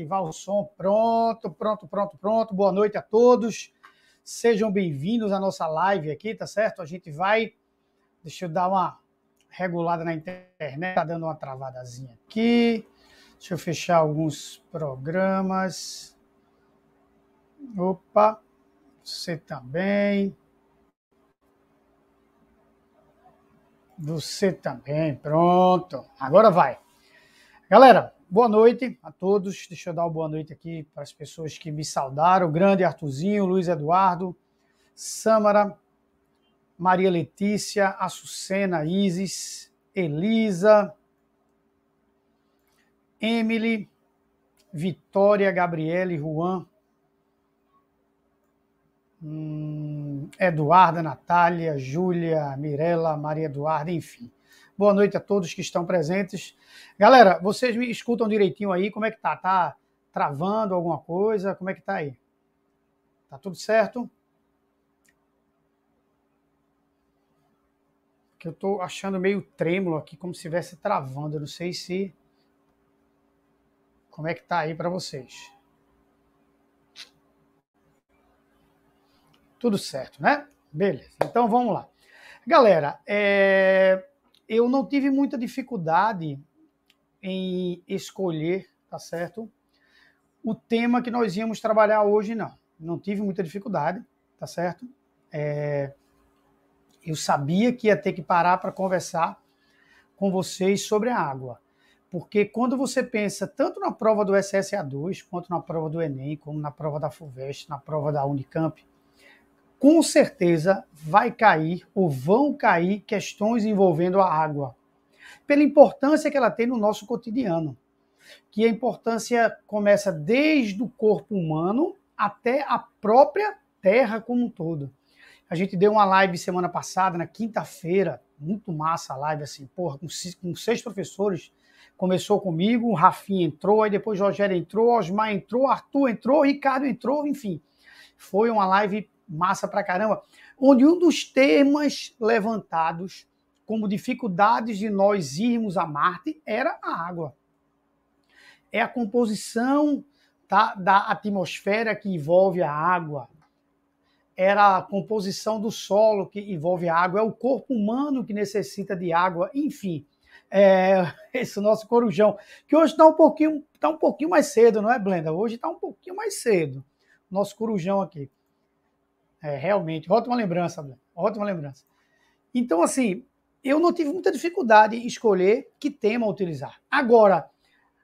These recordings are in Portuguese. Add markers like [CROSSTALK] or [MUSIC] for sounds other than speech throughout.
ativar o som. Pronto, pronto, pronto, pronto. Boa noite a todos. Sejam bem-vindos à nossa live aqui, tá certo? A gente vai. Deixa eu dar uma regulada na internet, tá dando uma travadazinha aqui. Deixa eu fechar alguns programas. Opa, você também. Você também, pronto. Agora vai. Galera, boa noite a todos. Deixa eu dar uma boa noite aqui para as pessoas que me saudaram. O grande Artuzinho, Luiz Eduardo, Sâmara, Maria Letícia, Açucena, Isis, Elisa, Emily, Vitória, Gabriele, Juan, hum, Eduarda, Natália, Júlia, Mirela, Maria Eduarda, enfim. Boa noite a todos que estão presentes. Galera, vocês me escutam direitinho aí? Como é que tá? Tá travando alguma coisa? Como é que tá aí? Tá tudo certo? Que eu tô achando meio trêmulo aqui, como se estivesse travando. Eu não sei se como é que tá aí para vocês. Tudo certo, né? Beleza. Então vamos lá. Galera, é eu não tive muita dificuldade em escolher, tá certo? O tema que nós íamos trabalhar hoje, não. Não tive muita dificuldade, tá certo? É, eu sabia que ia ter que parar para conversar com vocês sobre a água. Porque quando você pensa tanto na prova do SSA2, quanto na prova do Enem, como na prova da FUVEST, na prova da Unicamp, com certeza vai cair ou vão cair questões envolvendo a água, pela importância que ela tem no nosso cotidiano. Que a importância começa desde o corpo humano até a própria terra como um todo. A gente deu uma live semana passada, na quinta-feira, muito massa a live, assim, porra, com, seis professores. Começou comigo, o Rafinha entrou, aí depois o Rogério entrou, Osmar entrou, Arthur entrou, Ricardo entrou, enfim. Foi uma live massa pra caramba, onde um dos temas levantados como dificuldades de nós irmos a Marte era a água. É a composição tá, da atmosfera que envolve a água. Era a composição do solo que envolve a água. É o corpo humano que necessita de água. Enfim, é, [LAUGHS] esse nosso corujão, que hoje está um pouquinho, tá um pouquinho mais cedo, não é, Blenda? Hoje está um pouquinho mais cedo. Nosso corujão aqui. É, realmente, ótima lembrança, ótima lembrança. Então, assim, eu não tive muita dificuldade em escolher que tema utilizar. Agora,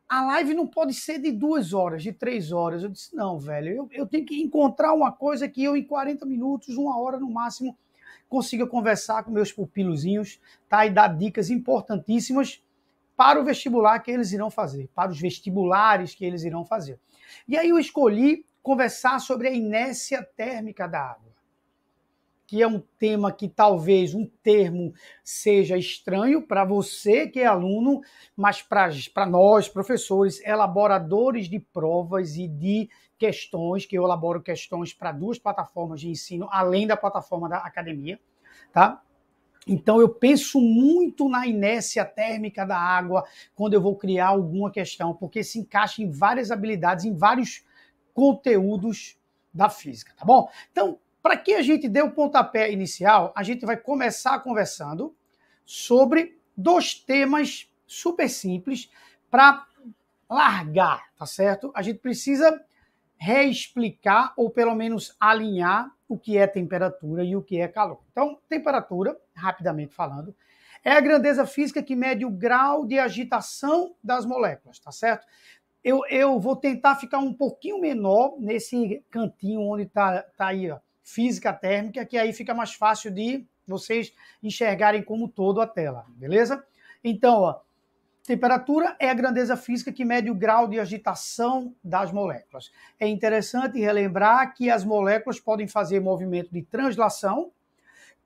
a live não pode ser de duas horas, de três horas. Eu disse, não, velho, eu, eu tenho que encontrar uma coisa que eu, em 40 minutos, uma hora no máximo, consiga conversar com meus pupilozinhos, tá? E dar dicas importantíssimas para o vestibular que eles irão fazer, para os vestibulares que eles irão fazer. E aí eu escolhi conversar sobre a inércia térmica da água, que é um tema que talvez um termo seja estranho para você que é aluno, mas para nós, professores, elaboradores de provas e de questões, que eu elaboro questões para duas plataformas de ensino, além da plataforma da academia, tá? Então eu penso muito na inércia térmica da água quando eu vou criar alguma questão, porque se encaixa em várias habilidades, em vários conteúdos da física, tá bom? Então, para que a gente dê o pontapé inicial, a gente vai começar conversando sobre dois temas super simples para largar, tá certo? A gente precisa reexplicar ou pelo menos alinhar o que é temperatura e o que é calor. Então, temperatura, rapidamente falando, é a grandeza física que mede o grau de agitação das moléculas, tá certo? Eu, eu vou tentar ficar um pouquinho menor nesse cantinho onde está tá aí, ó, física térmica, que aí fica mais fácil de vocês enxergarem como todo a tela, beleza? Então, ó, temperatura é a grandeza física que mede o grau de agitação das moléculas. É interessante relembrar que as moléculas podem fazer movimento de translação,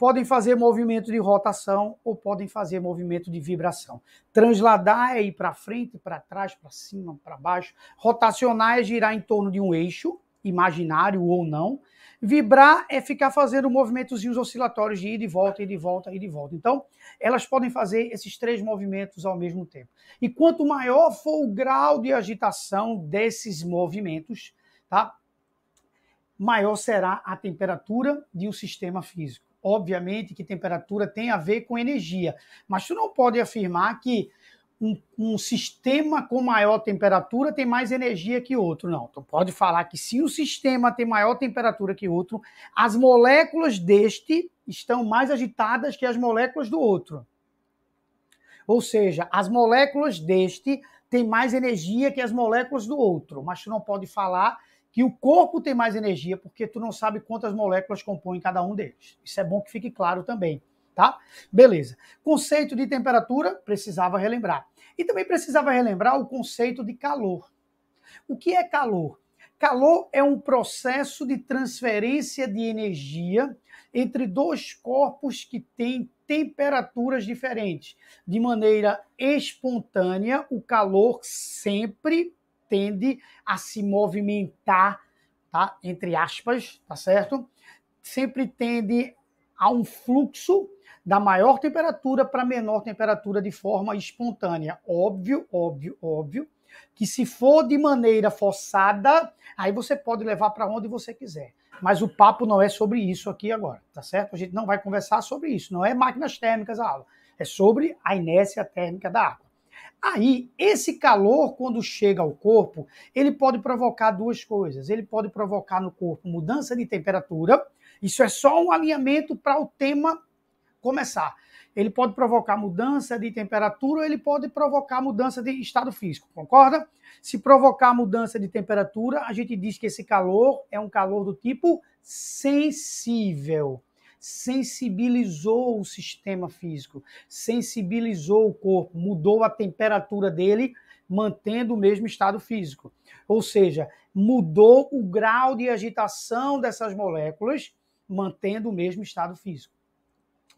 podem fazer movimento de rotação ou podem fazer movimento de vibração. Transladar é ir para frente, para trás, para cima, para baixo. Rotacionar é girar em torno de um eixo, imaginário ou não. Vibrar é ficar fazendo movimentozinhos oscilatórios de ida e volta, ida e volta, ida e volta. Então, elas podem fazer esses três movimentos ao mesmo tempo. E quanto maior for o grau de agitação desses movimentos, tá? Maior será a temperatura de um sistema físico. Obviamente que temperatura tem a ver com energia, mas tu não pode afirmar que um, um, sistema com maior temperatura tem mais energia que outro. Não. Tu pode falar que se um sistema tem maior temperatura que outro, as moléculas deste estão mais agitadas que as moléculas do outro. Ou seja, as moléculas deste têm mais energia que as moléculas do outro. Mas tu não pode falar que o corpo tem mais energia porque tu não sabe quantas moléculas compõem cada um deles. Isso é bom que fique claro também tá? Beleza. Conceito de temperatura, precisava relembrar. E também precisava relembrar o conceito de calor. O que é calor? Calor é um processo de transferência de energia entre dois corpos que têm temperaturas diferentes. De maneira espontânea, o calor sempre tende a se movimentar, tá? Entre aspas, tá certo? Sempre tende a um fluxo da maior temperatura para menor temperatura de forma espontânea. Óbvio, óbvio, óbvio, que se for de maneira forçada, aí você pode levar para onde você quiser. Mas o papo não é sobre isso aqui agora, tá certo? A gente não vai conversar sobre isso, não é máquinas térmicas a aula, é sobre a inércia térmica da água. Aí, esse calor, quando chega ao corpo, ele pode provocar duas coisas. Ele pode provocar no corpo mudança de temperatura, isso é só um alinhamento para o tema começar. Ele pode provocar mudança de temperatura, ele pode provocar mudança de estado físico, concorda? Se provocar mudança de temperatura, a gente diz que esse calor é um calor do tipo sensível. Sensibilizou o sistema físico, sensibilizou o corpo, mudou a temperatura dele, mantendo o mesmo estado físico. Ou seja, mudou o grau de agitação dessas moléculas, mantendo o mesmo estado físico.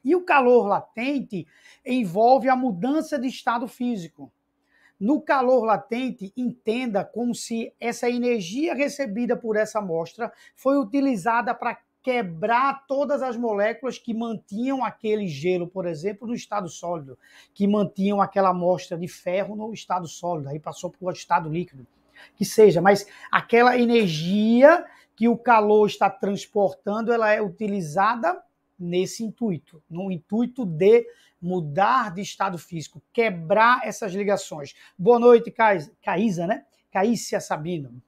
E o calor latente envolve a mudança de estado físico. No calor latente, entenda como se essa energia recebida por essa amostra foi utilizada para quebrar todas as moléculas que mantinham aquele gelo, por exemplo, no estado sólido, que mantinham aquela amostra de ferro no estado sólido, aí passou para o estado líquido. Que seja, mas aquela energia que o calor está transportando, ela é utilizada nesse intuito, no intuito de mudar de estado físico, quebrar essas ligações. Boa noite, Caísa, né? Caícia Sabino.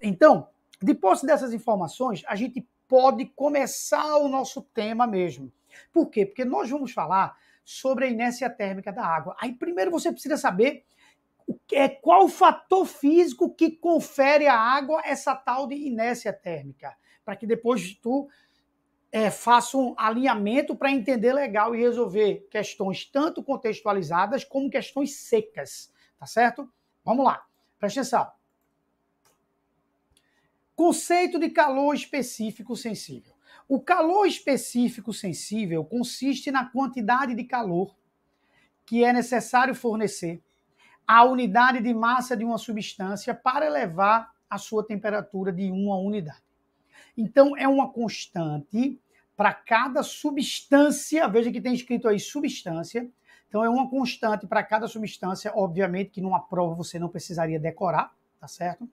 Então, depois dessas informações, a gente pode começar o nosso tema mesmo. Por quê? Porque nós vamos falar sobre a inércia térmica da água. Aí primeiro você precisa saber é qual o fator físico que confere à água essa tal de inércia térmica, para que depois tu é, faça um alinhamento para entender legal e resolver questões tanto contextualizadas como questões secas, tá certo? Vamos lá, presta atenção. Conceito de calor específico sensível. O calor específico sensível consiste na quantidade de calor que é necessário fornecer à unidade de massa de uma substância para elevar a sua temperatura de uma unidade. Então, é uma constante para cada substância. Veja que tem escrito aí substância. Então, é uma constante para cada substância. Obviamente que numa prova você não precisaria decorar, tá certo?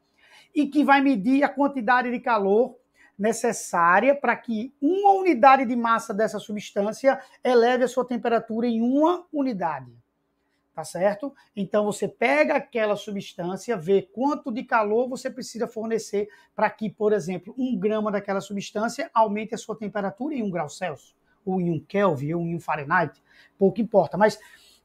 E que vai medir a quantidade de calor necessária para que uma unidade de massa dessa substância eleve a sua temperatura em uma unidade tá certo? Então você pega aquela substância, vê quanto de calor você precisa fornecer para que, por exemplo, um grama daquela substância aumente a sua temperatura em um grau Celsius, ou em um Kelvin, ou em um Fahrenheit, pouco importa. Mas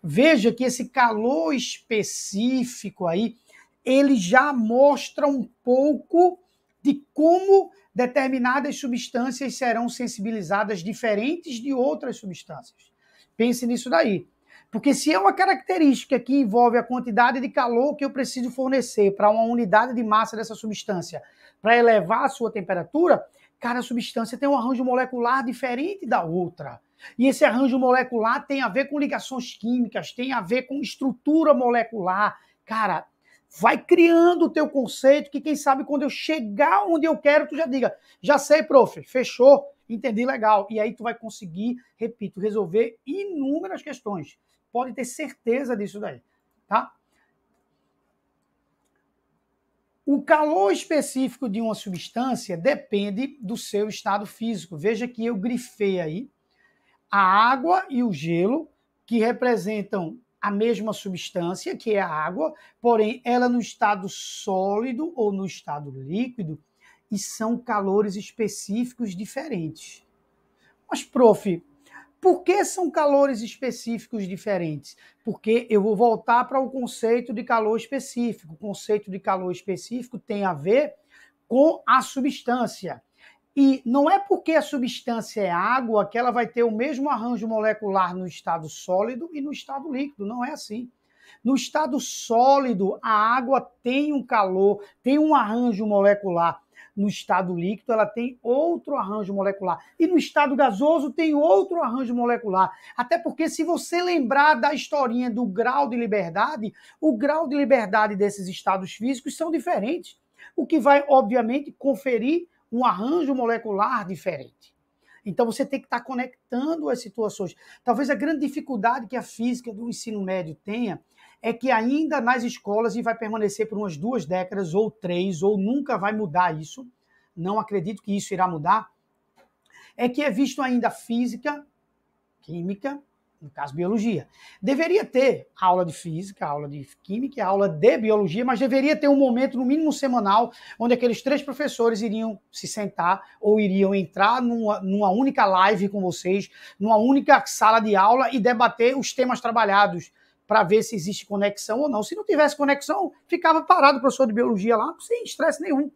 veja que esse calor específico aí, ele já mostra um pouco de como determinadas substâncias serão sensibilizadas diferentes de outras substâncias. Pense nisso daí. Porque se é uma característica que envolve a quantidade de calor que eu preciso fornecer para uma unidade de massa dessa substância para elevar a sua temperatura, cada substância tem um arranjo molecular diferente da outra. E esse arranjo molecular tem a ver com ligações químicas, tem a ver com estrutura molecular. Cara, vai criando o teu conceito, que quem sabe quando eu chegar onde eu quero, tu já diga, já sei, prof, fechou, entendi legal. E aí tu vai conseguir, repito, resolver inúmeras questões. Pode ter certeza disso daí, tá? O calor específico de uma substância depende do seu estado físico. Veja que eu grifei aí a água e o gelo, que representam a mesma substância, que é a água, porém ela no estado sólido ou no estado líquido, e são calores específicos diferentes. Mas, prof, por que são calores específicos diferentes? Porque eu vou voltar para o conceito de calor específico. O conceito de calor específico tem a ver com a substância. E não é porque a substância é água que ela vai ter o mesmo arranjo molecular no estado sólido e no estado líquido. Não é assim. No estado sólido, a água tem um calor, tem um arranjo molecular. No estado líquido, ela tem outro arranjo molecular. E no estado gasoso, tem outro arranjo molecular. Até porque, se você lembrar da historinha do grau de liberdade, o grau de liberdade desses estados físicos são diferentes. O que vai, obviamente, conferir um arranjo molecular diferente. Então você tem que estar conectando as situações. Talvez a grande dificuldade que a física do ensino médio tenha é que ainda nas escolas, e vai permanecer por umas duas décadas, ou três, ou nunca vai mudar isso, não acredito que isso irá mudar, é que é visto ainda física, química no caso biologia. Deveria ter aula de física, aula de química, aula de biologia, mas deveria ter um momento, no mínimo semanal, onde aqueles três professores iriam se sentar ou iriam entrar numa, numa única live com vocês, numa única sala de aula e debater os temas trabalhados para ver se existe conexão ou não. Se não tivesse conexão, ficava parado o professor de biologia lá, sem estresse nenhum.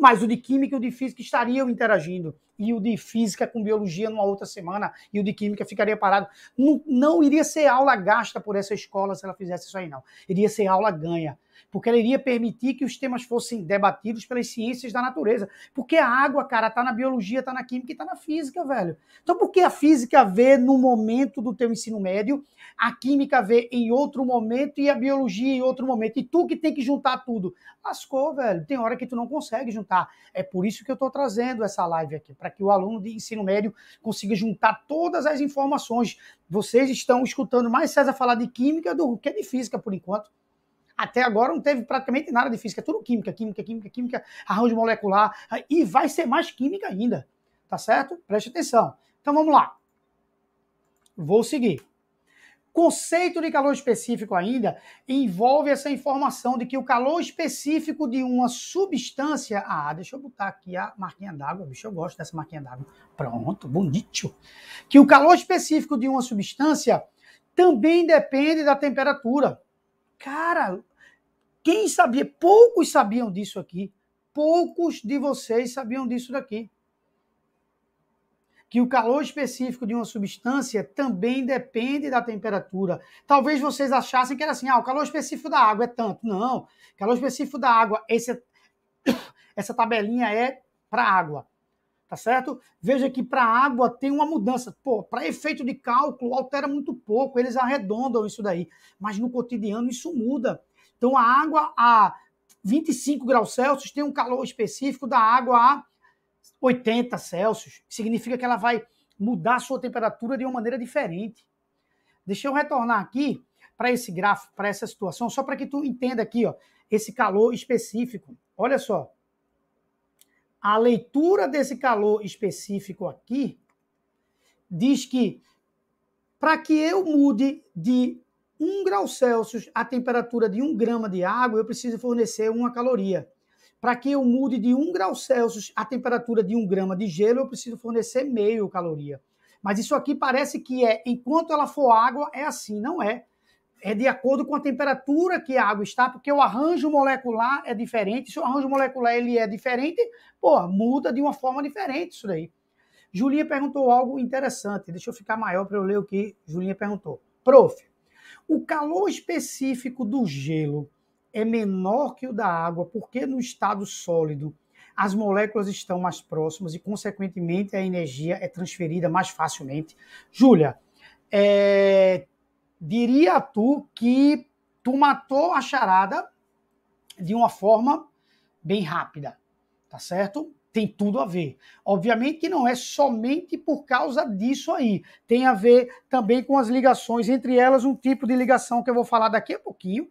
Mas o de química e o de física estariam interagindo e o de física com biologia numa outra semana e o de química ficaria parado. Não, não iria ser aula gasta por essa escola se ela fizesse isso aí, não. Iria ser aula ganha porque ela iria permitir que os temas fossem debatidos pelas ciências da natureza. Porque a água, cara, tá na biologia, tá na química e tá na física, velho. Então, por que a física vê no momento do teu ensino médio, a química vê em outro momento e a biologia em outro momento? E tu que tem que juntar tudo. Lascou, velho. Tem hora que tu não consegue juntar. É por isso que eu estou trazendo essa live aqui, para que o aluno de ensino médio consiga juntar todas as informações. Vocês estão escutando mais César falar de química do que de física por enquanto. Até agora não teve praticamente nada de física, é tudo química, química, química, química, arranjo molecular, e vai ser mais química ainda, tá certo? Preste atenção. Então vamos lá. Vou seguir. Conceito de calor específico ainda envolve essa informação de que o calor específico de uma substância. Ah, deixa eu botar aqui a marquinha d'água, bicho, eu gosto dessa marquinha d'água. Pronto, bonito. Que o calor específico de uma substância também depende da temperatura. Cara, quem sabia? Poucos sabiam disso aqui. Poucos de vocês sabiam disso daqui. Que o calor específico de uma substância também depende da temperatura. Talvez vocês achassem que era assim: ah, o calor específico da água é tanto. Não. Calor específico da água, esse, [COUGHS] essa tabelinha é para água. Tá certo? Veja que para água tem uma mudança. Pô, para efeito de cálculo, altera muito pouco. Eles arredondam isso daí. Mas no cotidiano isso muda. Então, a água a 25 graus Celsius tem um calor específico da água a 80 Celsius. Significa que ela vai mudar a sua temperatura de uma maneira diferente. Deixa eu retornar aqui para esse gráfico, para essa situação, só para que tu entenda aqui, ó, esse calor específico. Olha só. A leitura desse calor específico aqui diz que para que eu mude de 1 grau Celsius a temperatura de 1 grama de água, eu preciso fornecer uma caloria. Para que eu mude de 1 grau Celsius a temperatura de 1 grama de gelo, eu preciso fornecer meio caloria. Mas isso aqui parece que é, enquanto ela for água, é assim, não é. É de acordo com a temperatura que a água está, porque o arranjo molecular é diferente. Se o arranjo molecular ele é diferente, pô, muda de uma forma diferente isso daí. Julinha perguntou algo interessante. Deixa eu ficar maior para eu ler o que Julinha perguntou. Prof, o calor específico do gelo é menor que o da água, porque no estado sólido as moléculas estão mais próximas e, consequentemente, a energia é transferida mais facilmente. Júlia, é, diria tu que tu matou a charada, de uma forma bem rápida, tá certo? Tem tudo a ver. Obviamente que não é somente por causa disso aí. Tem a ver também com as ligações, entre elas um tipo de ligação que eu vou falar daqui a pouquinho?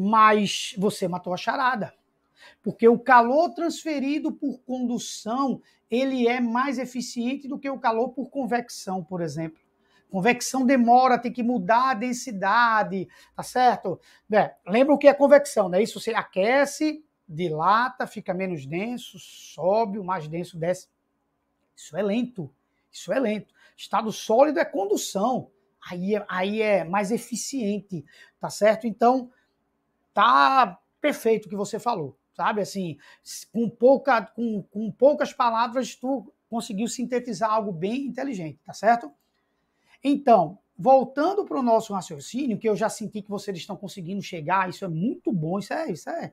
Mas você matou a charada. Porque o calor transferido por condução, ele é mais eficiente do que o calor por convecção, por exemplo. Convecção demora, tem que mudar a densidade, tá certo? É, lembra o que é convecção, né? Isso você aquece, dilata, fica menos denso, sobe, o mais denso desce. Isso é lento. Isso é lento. Estado sólido é condução. Aí é, aí é mais eficiente, tá certo? Então, tá perfeito o que você falou, sabe? Assim, com, pouca, com, com poucas palavras, tu conseguiu sintetizar algo bem inteligente, tá certo? Então, voltando para o nosso raciocínio, que eu já senti que vocês estão conseguindo chegar, isso é muito bom, isso é, isso é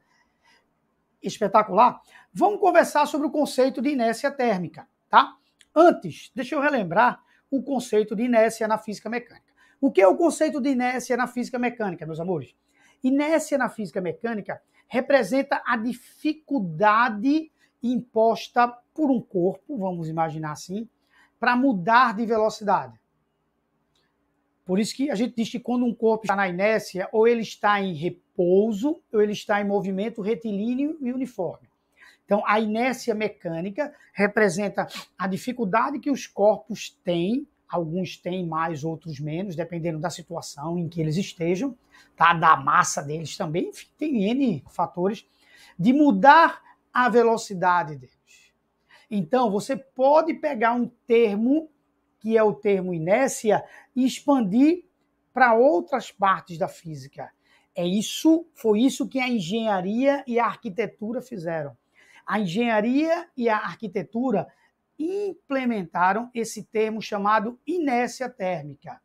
espetacular. Vamos conversar sobre o conceito de inércia térmica, tá? Antes, deixa eu relembrar o conceito de inércia na física mecânica. O que é o conceito de inércia na física mecânica, meus amores? Inércia na física mecânica representa a dificuldade imposta por um corpo, vamos imaginar assim, para mudar de velocidade. Por isso que a gente diz que quando um corpo está na inércia, ou ele está em repouso, ou ele está em movimento retilíneo e uniforme. Então, a inércia mecânica representa a dificuldade que os corpos têm, alguns têm mais, outros menos, dependendo da situação em que eles estejam, tá? da massa deles também, enfim, tem N fatores, de mudar a velocidade deles. Então, você pode pegar um termo que é o termo inércia, e expandir para outras partes da física. É isso, foi isso que a engenharia e a arquitetura fizeram. A engenharia e a arquitetura implementaram esse termo chamado inércia térmica.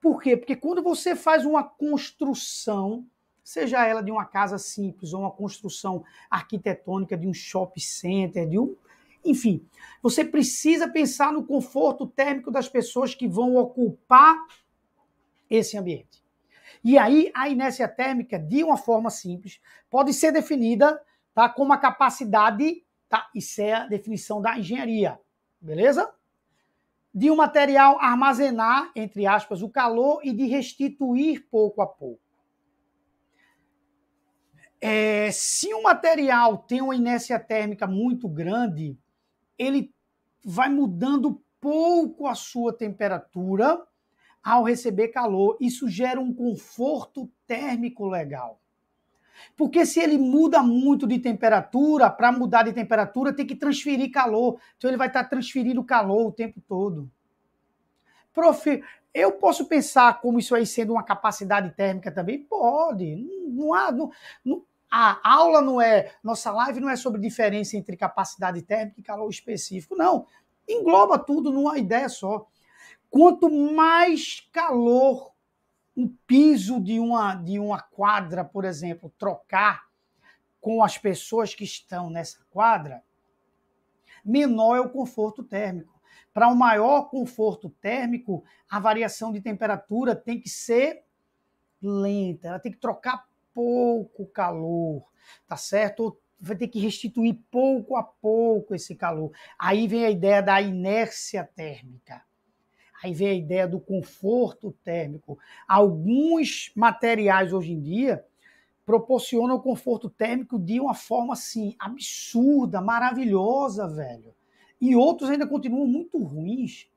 Por quê? Porque quando você faz uma construção, seja ela de uma casa simples ou uma construção arquitetônica de um shopping center, de um enfim, você precisa pensar no conforto térmico das pessoas que vão ocupar esse ambiente. E aí, a inércia térmica, de uma forma simples, pode ser definida tá, como a capacidade, tá, isso é a definição da engenharia, beleza? De um material armazenar, entre aspas, o calor e de restituir pouco a pouco. É, se um material tem uma inércia térmica muito grande, ele vai mudando pouco a sua temperatura ao receber calor. Isso gera um conforto térmico legal. Porque se ele muda muito de temperatura, para mudar de temperatura tem que transferir calor. Então ele vai estar transferindo calor o tempo todo. Prof, eu posso pensar como isso aí sendo uma capacidade térmica também? Pode. Não há. Não, não, a aula não é, nossa live não é sobre diferença entre capacidade térmica e calor específico, não. Engloba tudo numa ideia só. Quanto mais calor um piso de uma, de uma quadra, por exemplo, trocar com as pessoas que estão nessa quadra, menor é o conforto térmico. Para um maior conforto térmico, a variação de temperatura tem que ser lenta, ela tem que trocar pouco calor, tá certo? Vai ter que restituir pouco a pouco esse calor. Aí vem a ideia da inércia térmica. Aí vem a ideia do conforto térmico. Alguns materiais hoje em dia proporcionam conforto térmico de uma forma assim absurda, maravilhosa, velho. E outros ainda continuam muito ruins.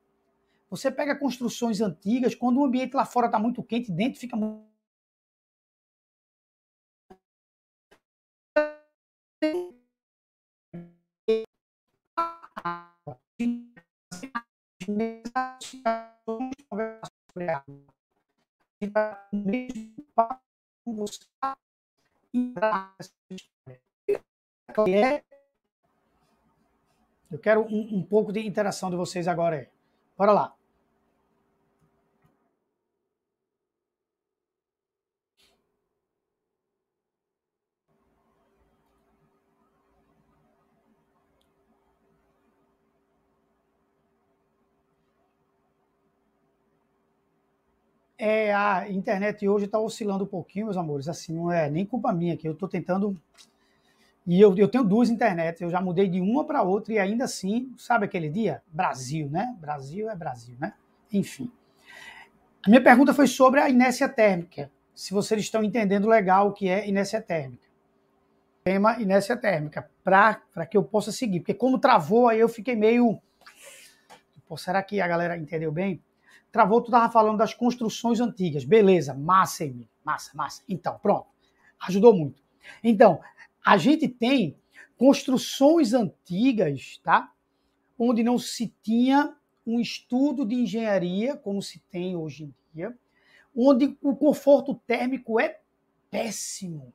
Você pega construções antigas, quando o ambiente lá fora está muito quente, dentro fica muito Eu quero um, um pouco de interação de vocês agora. Bora lá. É, a internet hoje está oscilando um pouquinho, meus amores. Assim, não é nem culpa minha que eu estou tentando. E eu, eu tenho duas internets, eu já mudei de uma para outra e ainda assim, sabe aquele dia? Brasil, né? Brasil é Brasil, né? Enfim. A minha pergunta foi sobre a inércia térmica. Se vocês estão entendendo legal o que é inércia térmica. Tema inércia térmica, para que eu possa seguir. Porque como travou, aí eu fiquei meio. Pô, será que a galera entendeu bem? Travou, tu estava falando das construções antigas. Beleza, massa, Emílio. Massa, massa. Então, pronto. Ajudou muito. Então, a gente tem construções antigas, tá? Onde não se tinha um estudo de engenharia como se tem hoje em dia, onde o conforto térmico é péssimo.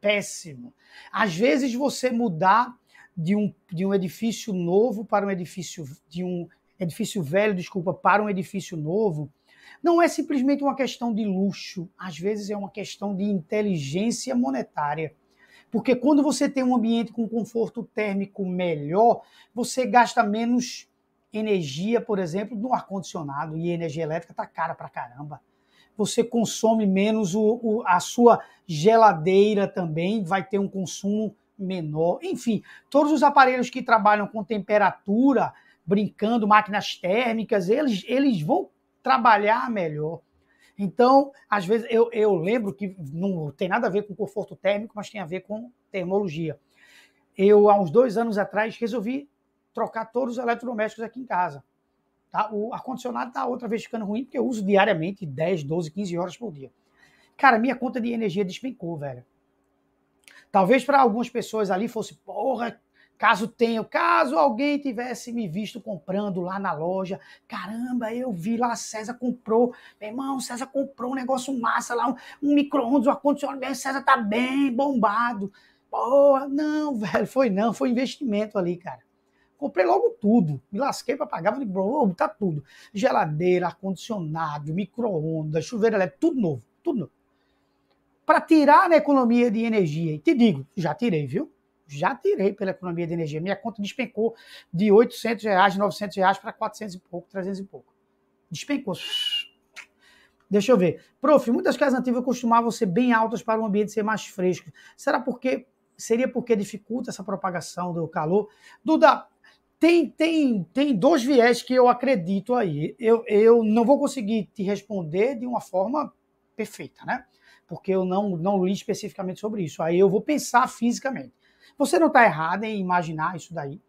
Péssimo. Às vezes você mudar de um, de um edifício novo para um edifício de um edifício velho, desculpa, para um edifício novo, não é simplesmente uma questão de luxo, às vezes é uma questão de inteligência monetária. Porque quando você tem um ambiente com conforto térmico melhor, você gasta menos energia, por exemplo, no ar-condicionado e energia elétrica está cara pra caramba. Você consome menos o, o, a sua geladeira também, vai ter um consumo menor. Enfim, todos os aparelhos que trabalham com temperatura, brincando, máquinas térmicas, eles, eles vão trabalhar melhor. Então, às vezes, eu, eu lembro que não tem nada a ver com conforto térmico, mas tem a ver com termologia. Eu, há uns dois anos atrás, resolvi trocar todos os eletrodomésticos aqui em casa. Tá? O ar-condicionado está outra vez ficando ruim, porque eu uso diariamente 10, 12, 15 horas por dia. Cara, minha conta de energia despencou, velho. Talvez para algumas pessoas ali fosse, porra, Caso tenha, caso alguém tivesse me visto comprando lá na loja, caramba, eu vi lá, César comprou, meu irmão, César comprou um negócio massa lá, um, um micro-ondas, um ar-condicionado, César tá bem bombado. Porra, não, [LAUGHS] velho, foi não, foi investimento ali, cara. Comprei logo tudo, me lasquei para pagar, falei, vou botar tudo. Geladeira, ar-condicionado, micro-ondas, chuveiro elétrico, tudo novo, tudo novo. Para tirar na economia de energia, e te digo, já tirei, viu? Já tirei pela economia de energia. Minha conta despencou de 800 reais, 900 reais para 400 e pouco, 300 e pouco. Despencou. Deixa eu ver. Prof, muitas casas antigas costumavam ser bem altas para o ambiente ser mais fresco. Será porque seria porque dificulta essa propagação do calor? Duda, tem, tem, tem dois viés que eu acredito aí. Eu, eu não vou conseguir te responder de uma forma perfeita, né? Porque eu não, não li especificamente sobre isso. Aí eu vou pensar fisicamente. Você não está errada em imaginar isso daí,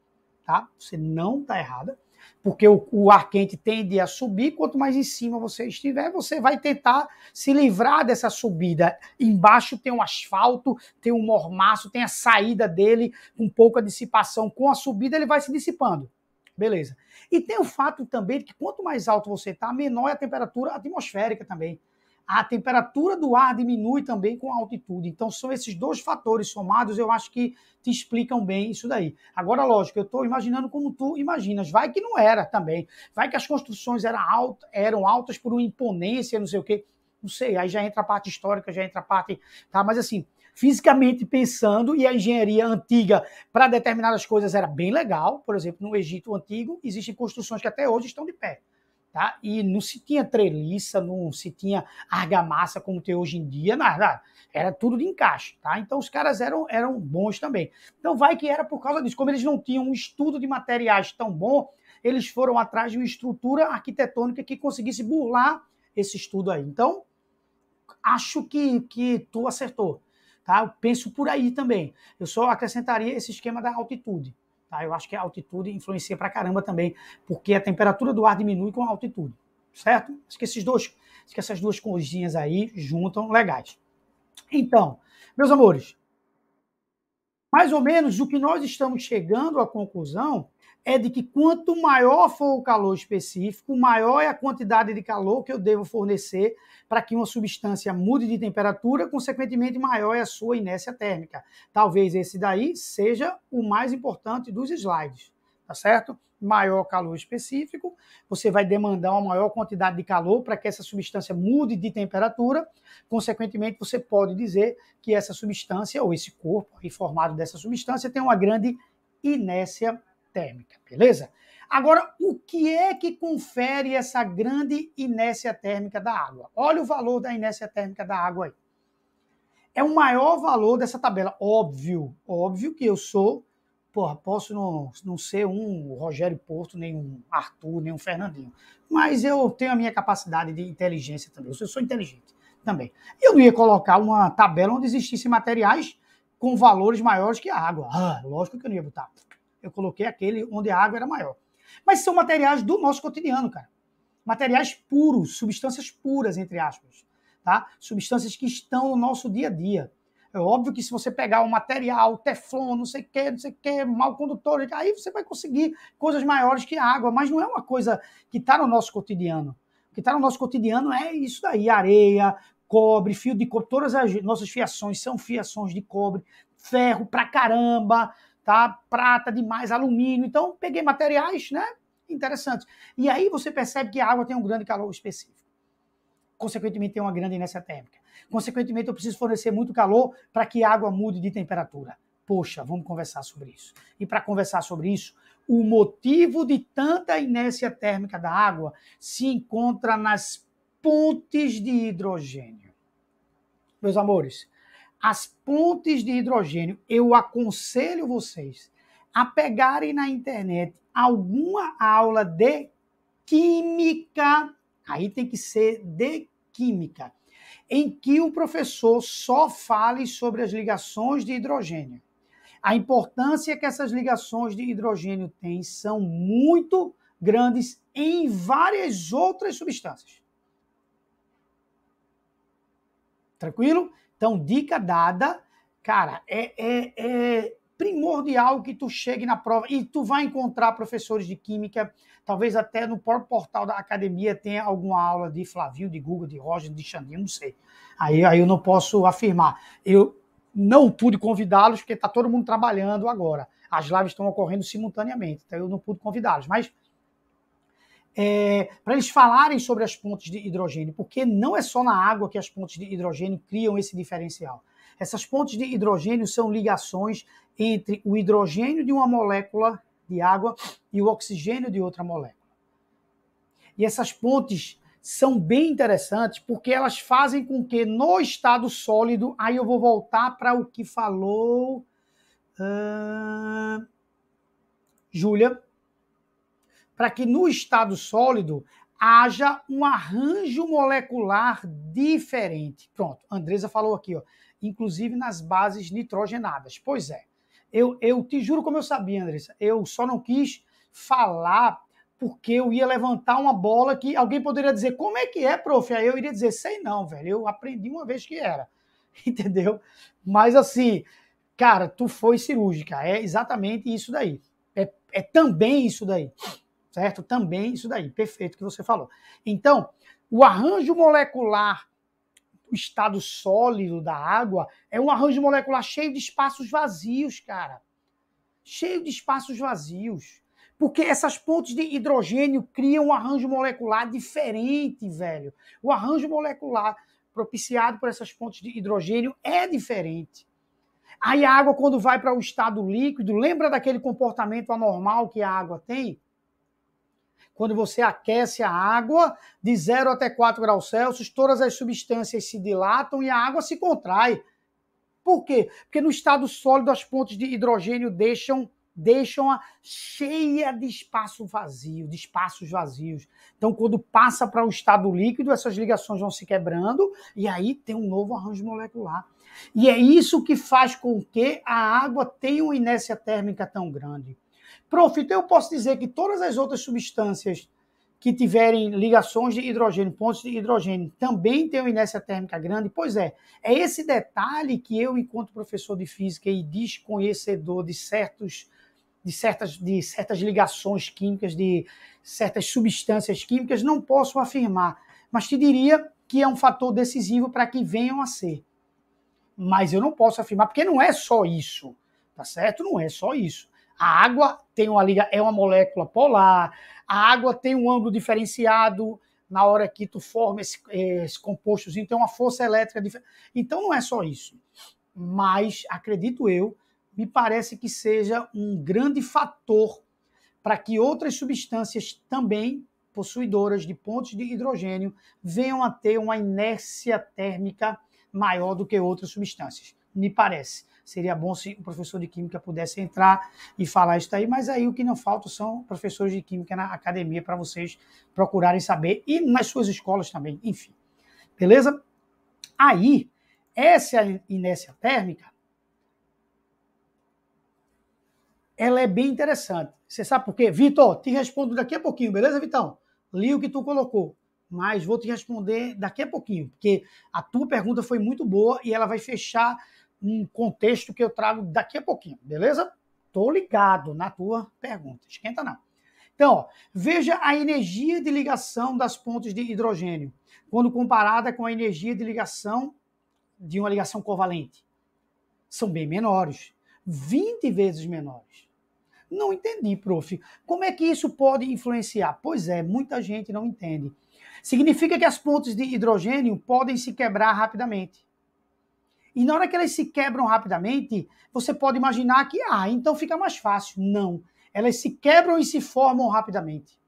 tá? Você não está errada, porque o, o, ar quente tende a subir, quanto mais em cima você estiver, você vai tentar se livrar dessa subida. Embaixo tem um asfalto, tem um mormaço, tem a saída dele com pouca dissipação. Com a subida ele vai se dissipando. Beleza. E tem o fato também de que quanto mais alto você está, menor é a temperatura atmosférica também a temperatura do ar diminui também com a altitude. Então, são esses dois fatores somados, eu acho que te explicam bem isso daí. Agora, lógico, eu estou imaginando como tu imaginas. Vai que não era também. Vai que as construções eram, altas, eram altas por uma imponência, não sei o quê. Não sei, aí já entra a parte histórica, já entra a parte. Tá? Mas assim, fisicamente pensando, e a engenharia antiga para determinadas coisas era bem legal. Por exemplo, no Egito Antigo, existem construções que até hoje estão de pé tá? E não se tinha treliça, não se tinha argamassa como tem hoje em dia, nada. Era tudo de encaixe, tá? Então os caras eram, eram bons também. Então vai que era por causa disso. Como eles não tinham um estudo de materiais tão bom, eles foram atrás de uma estrutura arquitetônica que conseguisse burlar esse estudo aí. Então, acho que, que tu acertou. Tá? Eu penso por aí também. Eu só acrescentaria esse esquema da altitude. Tá? Eu acho que a altitude influencia pra caramba também, porque a temperatura do ar diminui com a altitude, certo? Acho que, esses dois, acho que essas duas coisinhas aí juntam legais. Então, meus amores, mais ou menos o que nós estamos chegando à conclusão é de que quanto maior for o calor específico, maior é a quantidade de calor que eu devo fornecer para que uma substância mude de temperatura, consequentemente maior é a sua inércia térmica. Talvez esse daí seja o mais importante dos slides, tá certo? Maior calor específico, você vai demandar uma maior quantidade de calor para que essa substância mude de temperatura, consequentemente você pode dizer que essa substância ou esse corpo formado dessa substância tem uma grande inércia térmica, beleza? Agora, o que é que confere essa grande inércia térmica da água? Olha o valor da inércia térmica da água aí. É o maior valor dessa tabela. Óbvio, óbvio que eu sou, porra, posso não, não ser um Rogério Porto, nem um Arthur, nem um Fernandinho. Mas eu tenho a minha capacidade de inteligência também. Eu sou inteligente também. Eu não ia colocar uma tabela onde existissem materiais com valores maiores que a água. Ah, lógico que eu não ia botar. Eu coloquei aquele onde a água era maior. Mas são materiais do nosso cotidiano, cara. Materiais puros, substâncias puras, entre aspas. Tá? Substâncias que estão no nosso dia a dia. É óbvio que se você pegar um material, teflon, não sei o que, não sei o que, mal condutor, aí você vai conseguir coisas maiores que a água, mas não é uma coisa que está no nosso cotidiano. O que está no nosso cotidiano é isso daí, areia, cobre, fio de cobre, todas as nossas fiações são fiações de cobre, ferro pra caramba, tá? Prata demais, alumínio. Então, peguei materiais, né? Interessantes. E aí você percebe que a água tem um grande calor específico. Consequentemente, tem uma grande inércia térmica. Consequentemente, eu preciso fornecer muito calor para que a água mude de temperatura. Poxa, vamos conversar sobre isso. E para conversar sobre isso, o motivo de tanta inércia térmica da água se encontra nas pontes de hidrogênio. Meus amores, as pontes de hidrogênio, eu aconselho vocês a pegarem na internet alguma aula de química, aí tem que ser de química, em que o professor só fale sobre as ligações de hidrogênio. A importância que essas ligações de hidrogênio têm são muito grandes em várias outras substâncias. Tranquilo? Então, dica dada, cara, é, é, é primordial que tu chegue na prova e tu vai encontrar professores de química, talvez até no próprio portal da academia tenha alguma aula de Flavio, de Google, de Roger, de Xandinho, não sei. Aí, aí eu não posso afirmar. Eu não pude convidá-los porque está todo mundo trabalhando agora. As lives estão ocorrendo simultaneamente, então eu não pude convidá-los. Mas é, para eles falarem sobre as pontes de hidrogênio, porque não é só na água que as pontes de hidrogênio criam esse diferencial. Essas pontes de hidrogênio são ligações entre o hidrogênio de uma molécula de água e o oxigênio de outra molécula. E essas pontes são bem interessantes porque elas fazem com que no estado sólido, aí eu vou voltar para o que falou uh, Júlia, para que no estado sólido haja um arranjo molecular diferente. Pronto, Andresa falou aqui, ó, inclusive nas bases nitrogenadas. Pois é, eu, eu te juro como eu sabia, Andressa, eu só não quis falar porque eu ia levantar uma bola que alguém poderia dizer, como é que é, prof? Aí eu iria dizer, sei não, velho, eu aprendi uma vez que era, [LAUGHS] entendeu? Mas assim, cara, tu foi cirúrgica, é exatamente isso daí. É, é também isso daí certo? Também isso daí, perfeito que você falou. Então, o arranjo molecular do estado sólido da água é um arranjo molecular cheio de espaços vazios, cara. Cheio de espaços vazios. Porque essas pontes de hidrogênio criam um arranjo molecular diferente, velho. O arranjo molecular propiciado por essas pontes de hidrogênio é diferente. Aí a água, quando vai para o estado líquido, lembra daquele comportamento anormal que a água tem? Quando você aquece a água de 0 até 4 graus Celsius, todas as substâncias se dilatam e a água se contrai. Por quê? Porque no estado sólido as pontes de hidrogênio deixam deixam-a cheia de espaço vazio, de espaços vazios. Então, quando passa para o estado líquido, essas ligações vão se quebrando e aí tem um novo arranjo molecular. E é isso que faz com que a água tenha uma inércia térmica tão grande. Prof, então eu posso dizer que todas as outras substâncias que tiverem ligações de hidrogênio, pontos de hidrogênio, também têm uma inércia térmica grande? Pois é, é esse detalhe que eu, enquanto professor de física e desconhecedor de certos de certas, de certas ligações químicas, de certas substâncias químicas, não posso afirmar, mas te diria que é um fator decisivo para que venham a ser. Mas eu não posso afirmar, porque não é só isso, tá certo? Não é só isso. A água tem uma liga, é uma molécula polar, a água tem um ângulo diferenciado na hora que tu forma esse, esse compostozinho, tem uma força elétrica diferente. Então não é só isso. Mas, acredito eu, me parece que seja um grande fator para que outras substâncias também possuidoras de pontos de hidrogênio venham a ter uma inércia térmica maior do que outras substâncias. Me parece. Seria bom se o professor de química pudesse entrar e falar isso aí, mas aí o que não falta são professores de química na academia para vocês procurarem saber e nas suas escolas também, enfim. Beleza? Aí, essa inércia térmica ela é bem interessante. Você sabe por quê? Vitor, te respondo daqui a pouquinho, beleza, Vitão? Li o que tu colocou, mas vou te responder daqui a pouquinho, porque a tua pergunta foi muito boa e ela vai fechar um contexto que eu trago daqui a pouquinho, beleza? Tô ligado na tua pergunta, esquenta não. Então, ó, veja a energia de ligação das pontes de hidrogênio, quando comparada com a energia de ligação de uma ligação covalente. São bem menores, 20 vezes menores. Não entendi, prof. Como é que isso pode influenciar? Pois é, muita gente não entende. Significa que as pontes de hidrogênio podem se quebrar rapidamente. E na hora que elas se quebram rapidamente, você pode imaginar que, ah, então fica mais fácil. Não. Elas se quebram e se formam rapidamente.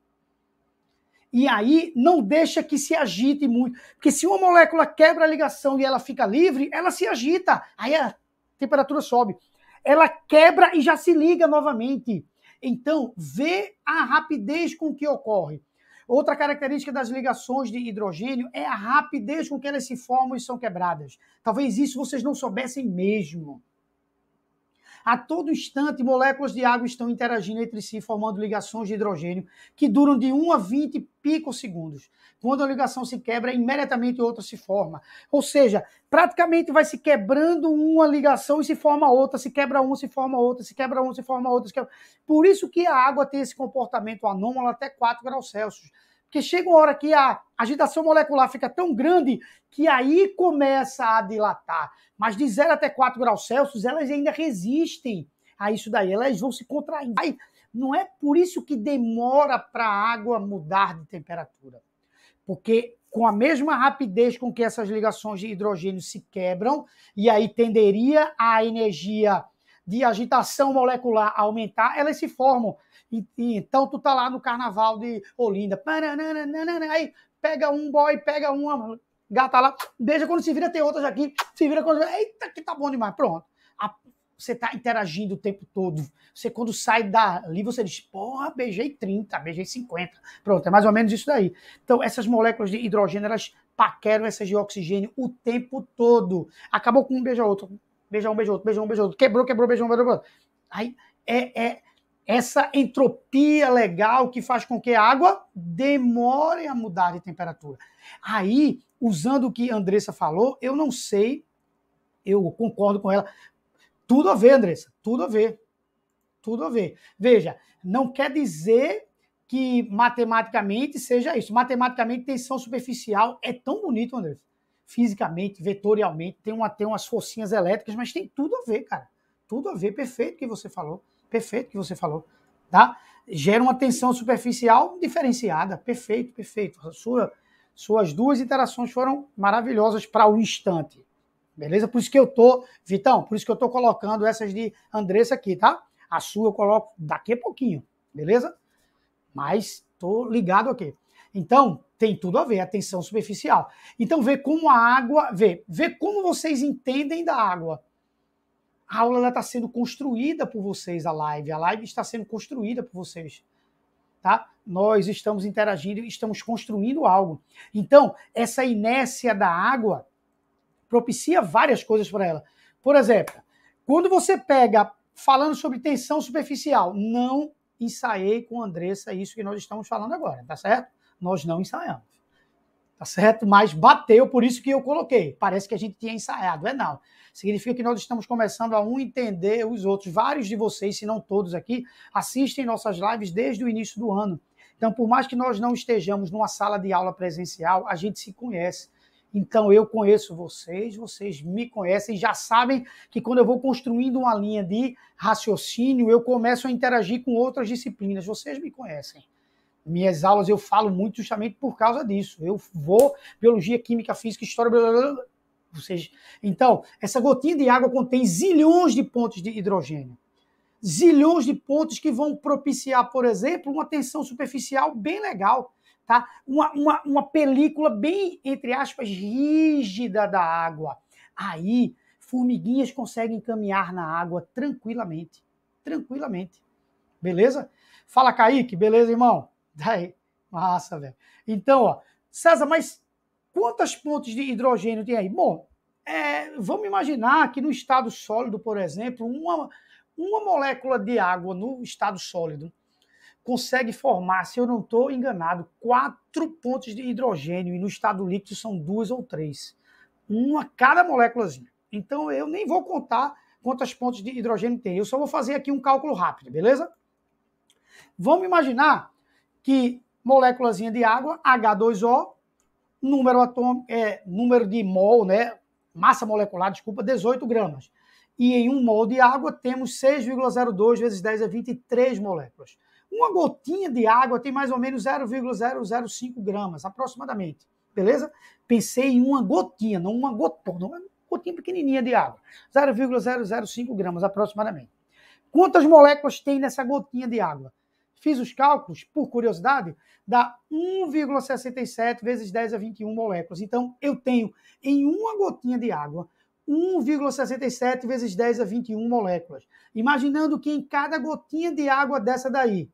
E aí não deixa que se agite muito. Porque se uma molécula quebra a ligação e ela fica livre, ela se agita. Aí a temperatura sobe ela quebra e já se liga novamente. Então, vê a rapidez com que ocorre. Outra característica das ligações de hidrogênio é a rapidez com que elas se formam e são quebradas. Talvez isso vocês não soubessem mesmo. A todo instante, moléculas de água estão interagindo entre si, formando ligações de hidrogênio que duram de 1 a 20 picosegundos. Quando a ligação se quebra, imediatamente outra se forma. Ou seja, praticamente vai se quebrando uma ligação e se forma outra, se quebra uma, se forma outra, se quebra uma, se forma outra. Se quebra... Por isso que a água tem esse comportamento anômalo até 4 graus Celsius. Porque chega uma hora que a agitação molecular fica tão grande que aí começa a dilatar. Mas de 0 até 4 graus Celsius, elas ainda resistem a isso daí. Elas vão se contraindo. Aí, não é por isso que demora para a água mudar de temperatura. Porque com a mesma rapidez com que essas ligações de hidrogênio se quebram, e aí tenderia a energia de agitação molecular aumentar, elas se formam. E, e, então tu tá lá no carnaval de Olinda, aí pega um boy, pega uma gata lá, beija quando se vira, tem outras aqui, se vira quando. Eita, que tá bom demais. Pronto. A, você tá interagindo o tempo todo. Você, quando sai dali, você diz, porra, beijei 30, beijei 50. Pronto, é mais ou menos isso daí. Então, essas moléculas de hidrogênio, elas paqueram essas de oxigênio o tempo todo. Acabou com um, beija outro. Beija um, beija outro, beija um, beija outro. Quebrou, quebrou, beijou um, beijou outro. Aí, é, é essa entropia legal que faz com que a água demore a mudar de temperatura. Aí, usando o que a Andressa falou, eu não sei, eu concordo com ela. Tudo a ver, Andressa, tudo a ver. Tudo a ver. Veja, não quer dizer que matematicamente seja isso. Matematicamente, tensão superficial é tão bonito, Andressa. Fisicamente, vetorialmente, tem, uma, tem umas forcinhas elétricas, mas tem tudo a ver, cara. Tudo a ver, perfeito o que você falou. Perfeito que você falou, tá? Gera uma tensão superficial diferenciada. Perfeito, perfeito. Sua, suas duas interações foram maravilhosas para o instante. Beleza? Por isso que eu tô, Vitão, por isso que eu tô colocando essas de Andressa aqui, tá? A sua eu coloco daqui a pouquinho, beleza? Mas tô ligado aqui. Então, tem tudo a ver, a tensão superficial. Então, vê como a água, vê, vê como vocês entendem da água. A aula está sendo construída por vocês, a live. A live está sendo construída por vocês. Tá? Nós estamos interagindo estamos construindo algo. Então, essa inércia da água propicia várias coisas para ela. Por exemplo, quando você pega, falando sobre tensão superficial, não ensaiei com a Andressa isso que nós estamos falando agora, tá certo? Nós não ensaiamos. Tá certo? Mas bateu, por isso que eu coloquei. Parece que a gente tinha ensaiado. É não significa que nós estamos começando a um entender os outros. Vários de vocês, se não todos aqui, assistem nossas lives desde o início do ano. Então, por mais que nós não estejamos numa sala de aula presencial, a gente se conhece. Então, eu conheço vocês, vocês me conhecem, já sabem que quando eu vou construindo uma linha de raciocínio, eu começo a interagir com outras disciplinas. Vocês me conhecem. Minhas aulas eu falo muito justamente por causa disso. Eu vou biologia, química, física, história, blá, blá, blá. Então, essa gotinha de água contém zilhões de pontos de hidrogênio. zilhões de pontos que vão propiciar, por exemplo, uma tensão superficial bem legal, tá? Uma, uma, uma película bem, entre aspas, rígida da água. Aí, formiguinhas conseguem caminhar na água tranquilamente. Tranquilamente. Beleza? Fala, Kaique. Beleza, irmão? Daí. Massa, velho. Então, ó, César, mas quantas pontes de hidrogênio tem aí? Bom, é, vamos imaginar que no estado sólido, por exemplo, uma, uma molécula de água no estado sólido consegue formar, se eu não estou enganado, quatro pontes de hidrogênio e no estado líquido são duas ou três. Uma cada moléculazinha. Então eu nem vou contar quantas pontes de hidrogênio tem. Eu só vou fazer aqui um cálculo rápido, beleza? Vamos imaginar que moléculazinha de água, H2O, número atômico, é, número de mol, né? Massa molecular, desculpa, 18 gramas. E em um mol de água temos 6,02 vezes 10 a 23 moléculas. Uma gotinha de água tem mais ou menos 0,005 gramas, aproximadamente. Beleza? Pensei em uma gotinha, não uma gotona, uma gotinha pequenininha de água. 0,005 gramas, aproximadamente. Quantas moléculas tem nessa gotinha de água? Fiz os cálculos, por curiosidade, dá 1,67 vezes 10 a 21 moléculas. Então, eu tenho em uma gotinha de água 1,67 vezes 10 a 21 moléculas. Imaginando que em cada gotinha de água dessa daí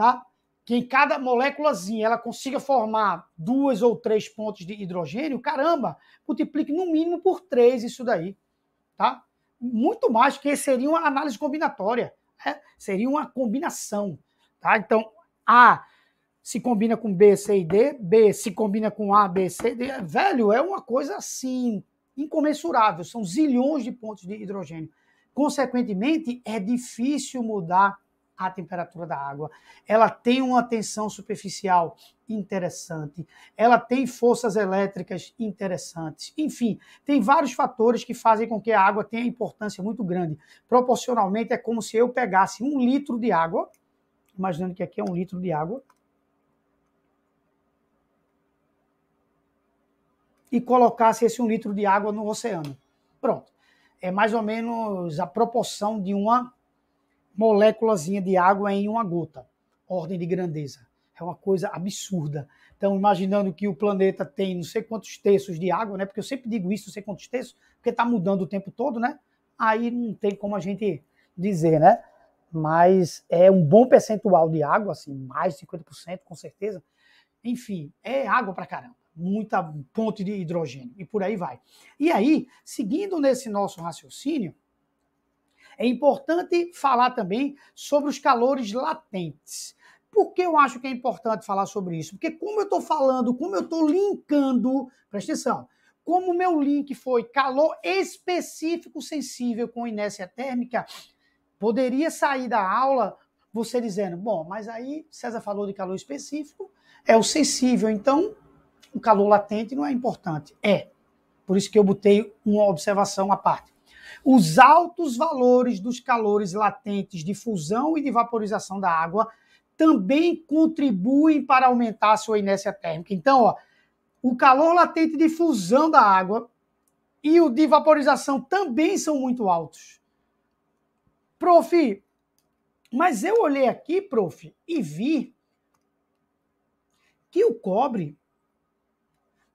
tá? Que em cada moléculazinha ela consiga formar duas ou três pontos de hidrogênio, caramba, multiplique no mínimo por três isso daí, tá? Muito mais que seria uma análise combinatória, né? seria uma combinação, tá? Então, A se combina com B, C e D, B se combina com A, B, C, D, velho, é uma coisa assim incomensurável, são zilhões de pontos de hidrogênio. Consequentemente, é difícil mudar a temperatura da água. Ela tem uma tensão superficial interessante. Ela tem forças elétricas interessantes. Enfim, tem vários fatores que fazem com que a água tenha importância muito grande. Proporcionalmente, é como se eu pegasse um litro de água, imaginando que aqui é um litro de água, e colocasse esse um litro de água no oceano. Pronto. É mais ou menos a proporção de uma moléculazinha de água em uma gota. Ordem de grandeza. É uma coisa absurda. Então, imaginando que o planeta tem não sei quantos terços de água, né? Porque eu sempre digo isso, não sei quantos terços, porque está mudando o tempo todo, né? Aí não tem como a gente dizer, né? Mas é um bom percentual de água, assim, mais de 50%, com certeza. Enfim, é água pra caramba. Muita ponte de hidrogênio. E por aí vai. E aí, seguindo nesse nosso raciocínio, é importante falar também sobre os calores latentes. Por que eu acho que é importante falar sobre isso? Porque como eu estou falando, como eu estou linkando, presta atenção, como o meu link foi calor específico sensível com inércia térmica, poderia sair da aula você dizendo, bom, mas aí César falou de calor específico, é o sensível, então o calor latente não é importante. É. Por isso que eu botei uma observação à parte. Os altos valores dos calores latentes de fusão e de vaporização da água também contribuem para aumentar a sua inércia térmica. Então, ó, o calor latente de fusão da água e o de vaporização também são muito altos. Prof, mas eu olhei aqui, prof, e vi que o cobre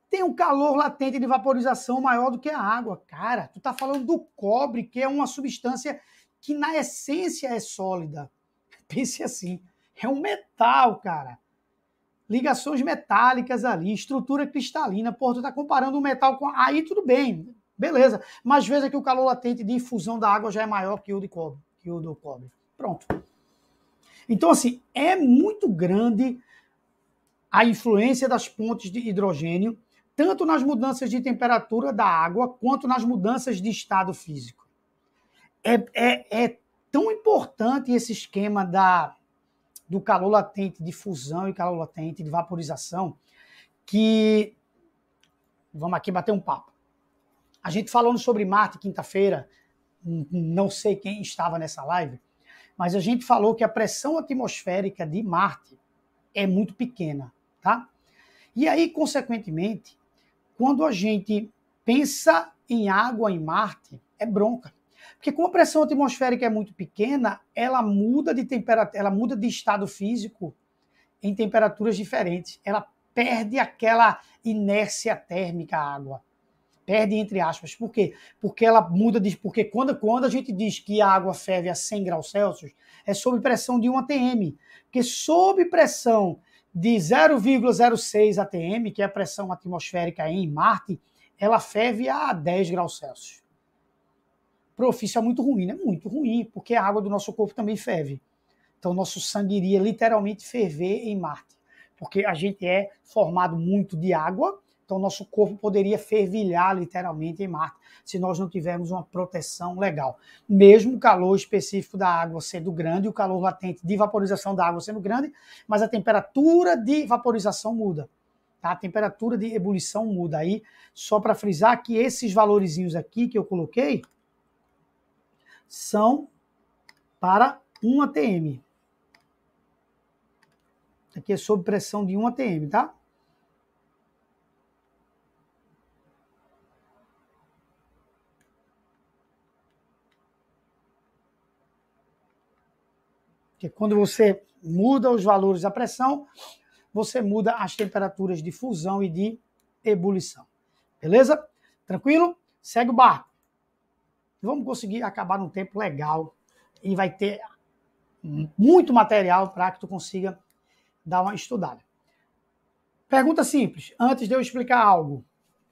tem um calor latente de vaporização maior do que a água. Cara, tu tá falando do cobre, que é uma substância que na essência é sólida. [LAUGHS] Pense assim, é um metal, cara. Ligações metálicas ali, estrutura cristalina. Pô, tu tá comparando o metal com. Aí tudo bem, beleza. Mas veja que o calor latente de fusão da água já é maior que o de cobre, que o do cobre. Pronto. Então, assim, é muito grande a influência das pontes de hidrogênio tanto nas mudanças de temperatura da água quanto nas mudanças de estado físico. É, é, é tão importante esse esquema da, do calor latente de fusão e calor latente de vaporização que vamos aqui bater um papo. A gente falando sobre Marte quinta-feira, não sei quem estava nessa live, mas a gente falou que a pressão atmosférica de Marte é muito pequena, tá? E aí, consequentemente, quando a gente pensa em água em Marte, é bronca. Porque como a pressão atmosférica é muito pequena, ela muda de temperatura, ela muda de estado físico em temperaturas diferentes. Ela perde aquela inércia térmica à água. Perde entre aspas. Por quê? Porque ela muda de. Porque quando, quando a gente diz que a água ferve a 100 graus Celsius, é sob pressão de 1 atm. Porque sob pressão de 0,06 atm, que é a pressão atmosférica em Marte, ela ferve a 10 graus Celsius. Prof, isso é muito ruim, né? Muito ruim, porque a água do nosso corpo também ferve. Então, nosso sangue iria literalmente ferver em Marte, porque a gente é formado muito de água, então nosso corpo poderia fervilhar literalmente em Marte, se nós não tivermos uma proteção legal. Mesmo o calor específico da água sendo grande, o calor latente de vaporização da água sendo grande, mas a temperatura de vaporização muda. Tá? A temperatura de ebulição muda. Aí, só para frisar que esses valorizinhos aqui que eu coloquei são para 1 atm. Aqui é sob pressão de 1 atm, tá? Porque quando você muda os valores da pressão, você muda as temperaturas de fusão e de ebulição. Beleza? Tranquilo? Segue o barco. Vamos conseguir acabar num tempo legal e vai ter muito material para que tu consiga dar uma estudada. Pergunta simples, antes de eu explicar algo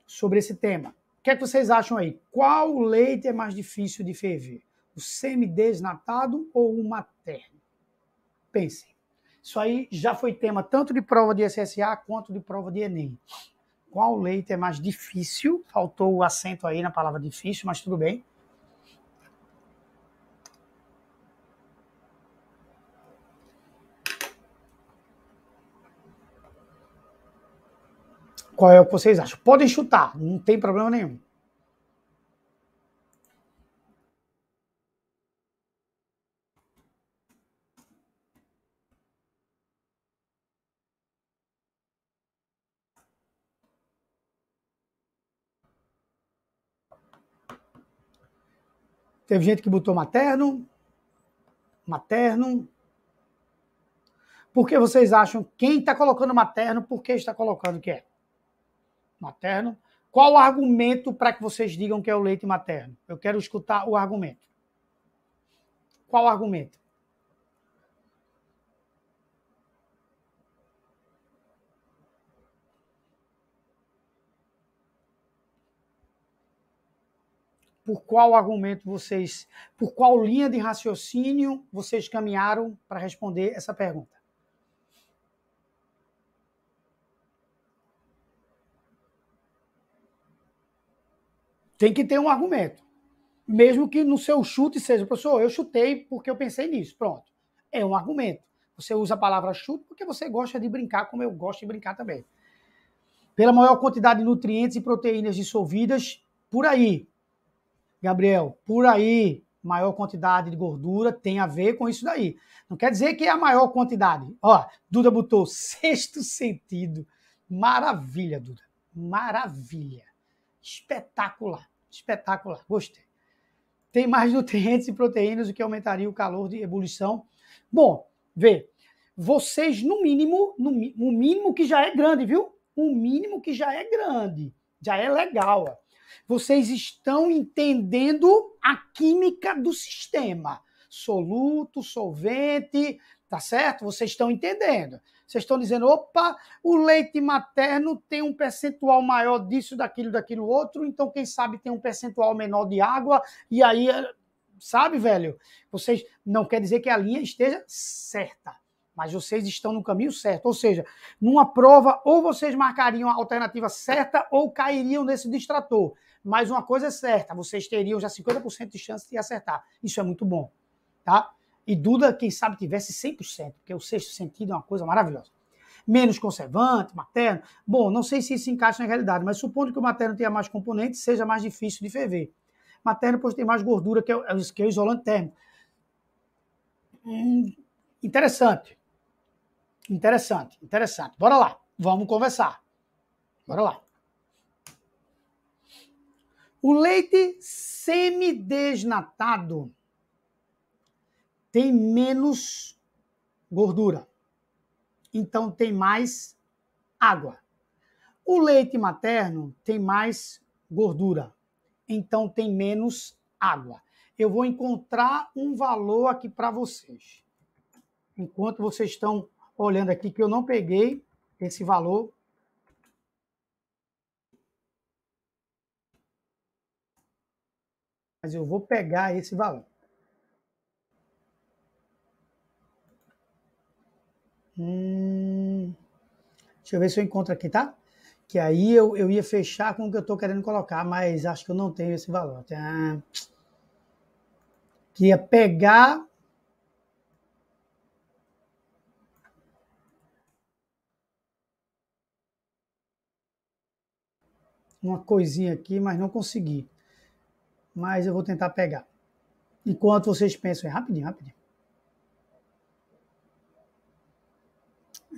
sobre esse tema. O que é que vocês acham aí? Qual leite é mais difícil de ferver? O semidesnatado ou o materno? Pensem. Isso aí já foi tema tanto de prova de SSA quanto de prova de Enem. Qual leite é mais difícil? Faltou o acento aí na palavra difícil, mas tudo bem. Qual é o que vocês acham? Podem chutar, não tem problema nenhum. Teve gente que botou materno, materno. Por que vocês acham? Quem está colocando materno, por que está colocando que é? materno. Qual o argumento para que vocês digam que é o leite materno? Eu quero escutar o argumento. Qual o argumento? Por qual argumento vocês, por qual linha de raciocínio vocês caminharam para responder essa pergunta? Tem que ter um argumento. Mesmo que no seu chute seja, professor, eu chutei porque eu pensei nisso. Pronto. É um argumento. Você usa a palavra chute porque você gosta de brincar, como eu gosto de brincar também. Pela maior quantidade de nutrientes e proteínas dissolvidas, por aí. Gabriel, por aí, maior quantidade de gordura tem a ver com isso daí. Não quer dizer que é a maior quantidade. Ó, Duda botou sexto sentido. Maravilha, Duda. Maravilha. Espetacular. Espetacular, gostei. Tem mais nutrientes e proteínas, o que aumentaria o calor de ebulição. Bom, vê, vocês, no mínimo, no, o mínimo que já é grande, viu? O mínimo que já é grande, já é legal. Ó. Vocês estão entendendo a química do sistema. Soluto, solvente, tá certo? Vocês estão entendendo. Vocês estão dizendo, opa, o leite materno tem um percentual maior disso, daquilo, daquilo outro, então quem sabe tem um percentual menor de água, e aí, sabe, velho? Vocês não quer dizer que a linha esteja certa, mas vocês estão no caminho certo. Ou seja, numa prova, ou vocês marcariam a alternativa certa ou cairiam nesse distrator. Mas uma coisa é certa, vocês teriam já 50% de chance de acertar. Isso é muito bom, tá? E Duda, quem sabe, tivesse 100%, porque o sexto sentido é uma coisa maravilhosa. Menos conservante, materno. Bom, não sei se isso encaixa na realidade, mas supondo que o materno tenha mais componentes, seja mais difícil de ferver. Materno, pois, tem mais gordura que é o, que é o isolante térmico. Hum, interessante. Interessante, interessante. Bora lá, vamos conversar. Bora lá. O leite semidesnatado tem menos gordura. Então tem mais água. O leite materno tem mais gordura. Então tem menos água. Eu vou encontrar um valor aqui para vocês. Enquanto vocês estão olhando aqui que eu não peguei esse valor mas eu vou pegar esse valor. Hum, deixa eu ver se eu encontro aqui, tá? Que aí eu, eu ia fechar com o que eu estou querendo colocar, mas acho que eu não tenho esse valor. Tá? Que ia pegar. Uma coisinha aqui, mas não consegui mas eu vou tentar pegar. Enquanto vocês pensam, é rapidinho, rapidinho.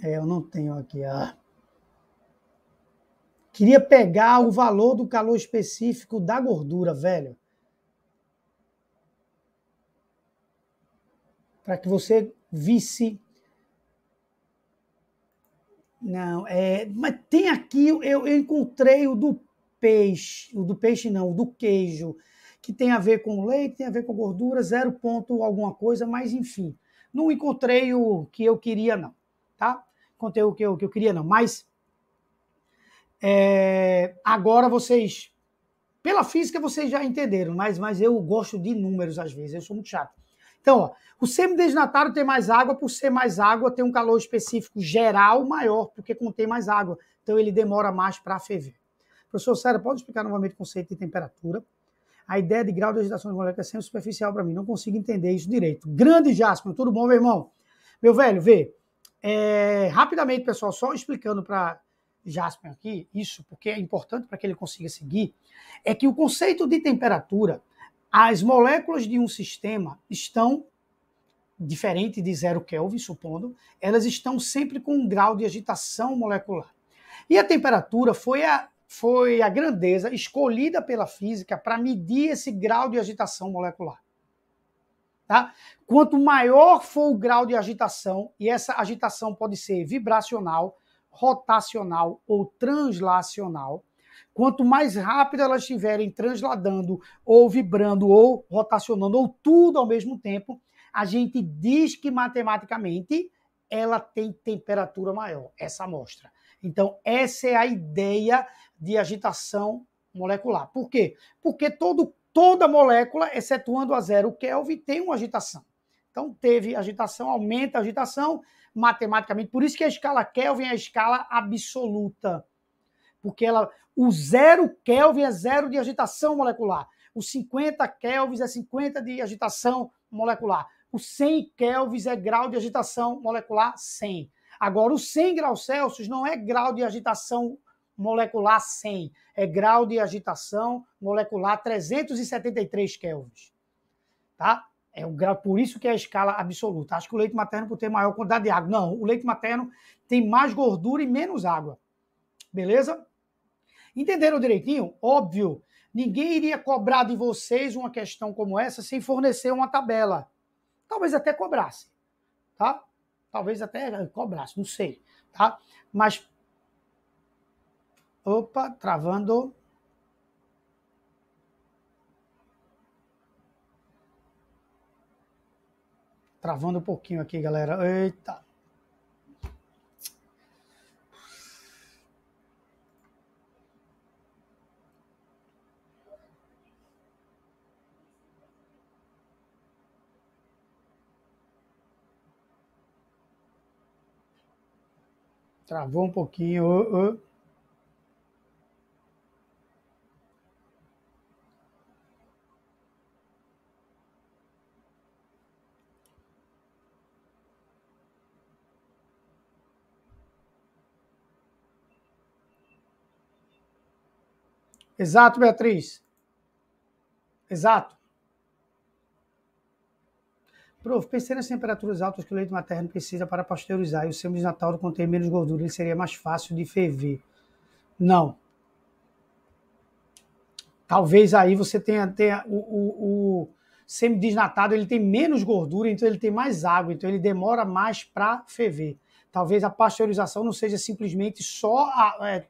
É, eu não tenho aqui a. Queria pegar o valor do calor específico da gordura, velho. Para que você visse. Não, é. Mas tem aqui, eu, eu encontrei o do peixe, o do peixe não, o do queijo que tem a ver com leite, tem a ver com gordura, zero ponto alguma coisa, mas enfim. Não encontrei o que eu queria, não. Tá? Encontrei o que eu, que eu queria, não. Mas é, agora vocês, pela física vocês já entenderam, mas, mas eu gosto de números às vezes, eu sou muito chato. Então, ó, o semidesnatário tem mais água, por ser mais água, tem um calor específico geral maior, porque contém mais água. Então, ele demora mais para ferver. Professor Sara, pode explicar novamente o conceito de temperatura? A ideia de grau de agitação de moléculas é sempre superficial para mim, não consigo entender isso direito. Grande Jasper, tudo bom, meu irmão? Meu velho, vê. É, rapidamente, pessoal, só explicando para Jasper aqui, isso porque é importante para que ele consiga seguir, é que o conceito de temperatura, as moléculas de um sistema estão diferente de zero Kelvin, supondo, elas estão sempre com um grau de agitação molecular. E a temperatura foi a foi a grandeza escolhida pela física para medir esse grau de agitação molecular. Tá? Quanto maior for o grau de agitação, e essa agitação pode ser vibracional, rotacional ou translacional, quanto mais rápido elas estiverem transladando, ou vibrando, ou rotacionando, ou tudo ao mesmo tempo, a gente diz que matematicamente ela tem temperatura maior, essa amostra. Então, essa é a ideia de agitação molecular. Por quê? Porque todo, toda molécula, excetuando a zero Kelvin, tem uma agitação. Então, teve agitação, aumenta a agitação matematicamente. Por isso que a escala Kelvin é a escala absoluta. Porque ela, o zero Kelvin é zero de agitação molecular. O 50 Kelvin é 50 de agitação molecular. O 100 Kelvin é grau de agitação molecular 100. Agora, o 100 graus Celsius não é grau de agitação molecular 100, é grau de agitação molecular 373 kelvins. Tá? É o grau, por isso que é a escala absoluta. Acho que o leite materno por ter maior quantidade de água. Não, o leite materno tem mais gordura e menos água. Beleza? Entenderam direitinho? Óbvio, ninguém iria cobrar de vocês uma questão como essa sem fornecer uma tabela. Talvez até cobrasse, tá? Talvez até cobrasse, não sei, tá? Mas Opa, travando. Travando um pouquinho aqui, galera. Eita. Travou um pouquinho. Uh, uh. Exato, Beatriz. Exato. Prof, pensei nas temperaturas altas que o leite materno precisa para pasteurizar e o sêmen contém menos gordura, ele seria mais fácil de ferver. Não. talvez aí você tenha, tenha o, o, o semidesnatado, ele tem menos gordura, então ele tem mais água, então ele demora mais para ferver. Talvez a pasteurização não seja simplesmente só a, é,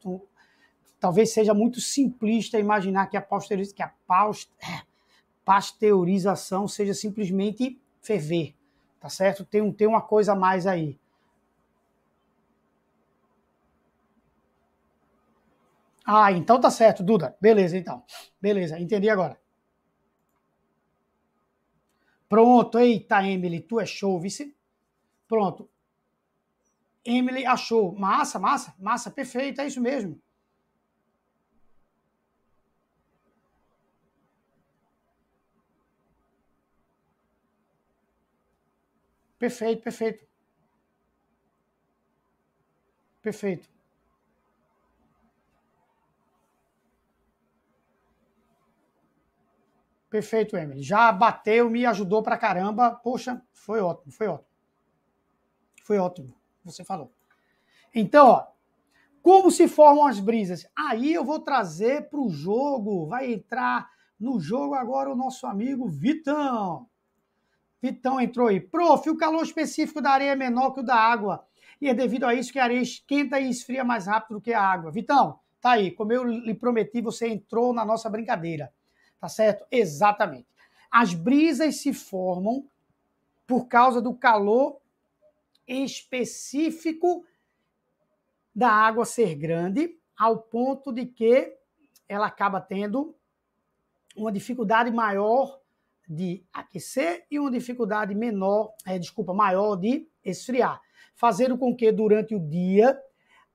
talvez seja muito simplista imaginar que a, que a é, pasteurização seja simplesmente ferver, tá certo? Tem, tem uma coisa a mais aí. Ah, então tá certo, Duda. Beleza, então. Beleza, entendi agora. Pronto, eita, Emily, tu é show, vice. Pronto. Emily achou. Massa, massa, massa, perfeito, é isso mesmo. Perfeito, perfeito. Perfeito. Perfeito, Emily. Já bateu, me ajudou pra caramba. Poxa, foi ótimo, foi ótimo. Foi ótimo, você falou. Então, ó, como se formam as brisas? Aí eu vou trazer para o jogo, vai entrar no jogo agora o nosso amigo Vitão. Vitão entrou aí. Prof, o calor específico da areia é menor que o da água. E é devido a isso que a areia esquenta e esfria mais rápido do que a água. Vitão, tá aí. Como eu lhe prometi, você entrou na nossa brincadeira. Tá certo? Exatamente. As brisas se formam por causa do calor específico da água ser grande, ao ponto de que ela acaba tendo uma dificuldade maior de aquecer e uma dificuldade menor, é, desculpa, maior de esfriar, fazendo com que durante o dia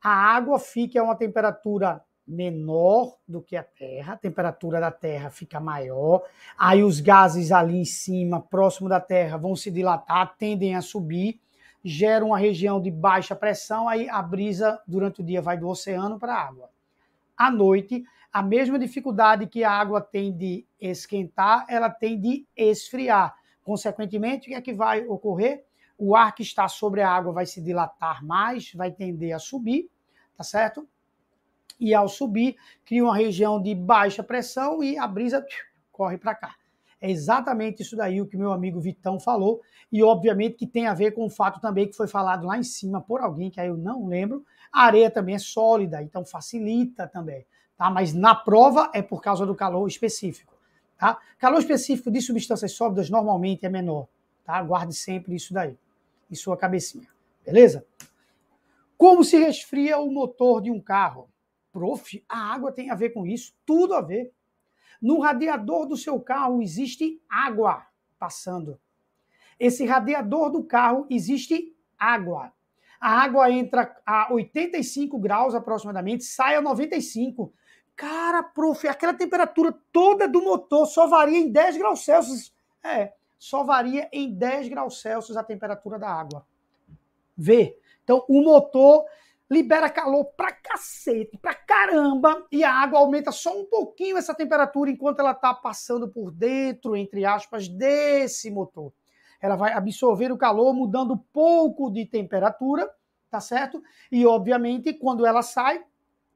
a água fique a uma temperatura menor do que a Terra, a temperatura da Terra fica maior, aí os gases ali em cima, próximo da Terra, vão se dilatar, tendem a subir, geram uma região de baixa pressão, aí a brisa durante o dia vai do oceano para a água. À noite, a mesma dificuldade que a água tem de esquentar, ela tem de esfriar. Consequentemente, o que é que vai ocorrer? O ar que está sobre a água vai se dilatar mais, vai tender a subir, tá certo? e ao subir cria uma região de baixa pressão e a brisa corre para cá. É exatamente isso daí o que meu amigo Vitão falou e obviamente que tem a ver com o fato também que foi falado lá em cima por alguém que aí eu não lembro. A areia também é sólida, então facilita também, tá? Mas na prova é por causa do calor específico, tá? Calor específico de substâncias sólidas normalmente é menor, tá? Guarde sempre isso daí em sua cabecinha, beleza? Como se resfria o motor de um carro? Prof, a água tem a ver com isso? Tudo a ver. No radiador do seu carro existe água passando. Esse radiador do carro existe água. A água entra a 85 graus aproximadamente, sai a 95. Cara, prof, aquela temperatura toda do motor só varia em 10 graus Celsius. É, só varia em 10 graus Celsius a temperatura da água. Vê. Então, o motor libera calor pra cacete, pra caramba, e a água aumenta só um pouquinho essa temperatura enquanto ela está passando por dentro, entre aspas, desse motor. Ela vai absorver o calor, mudando pouco de temperatura, tá certo? E, obviamente, quando ela sai,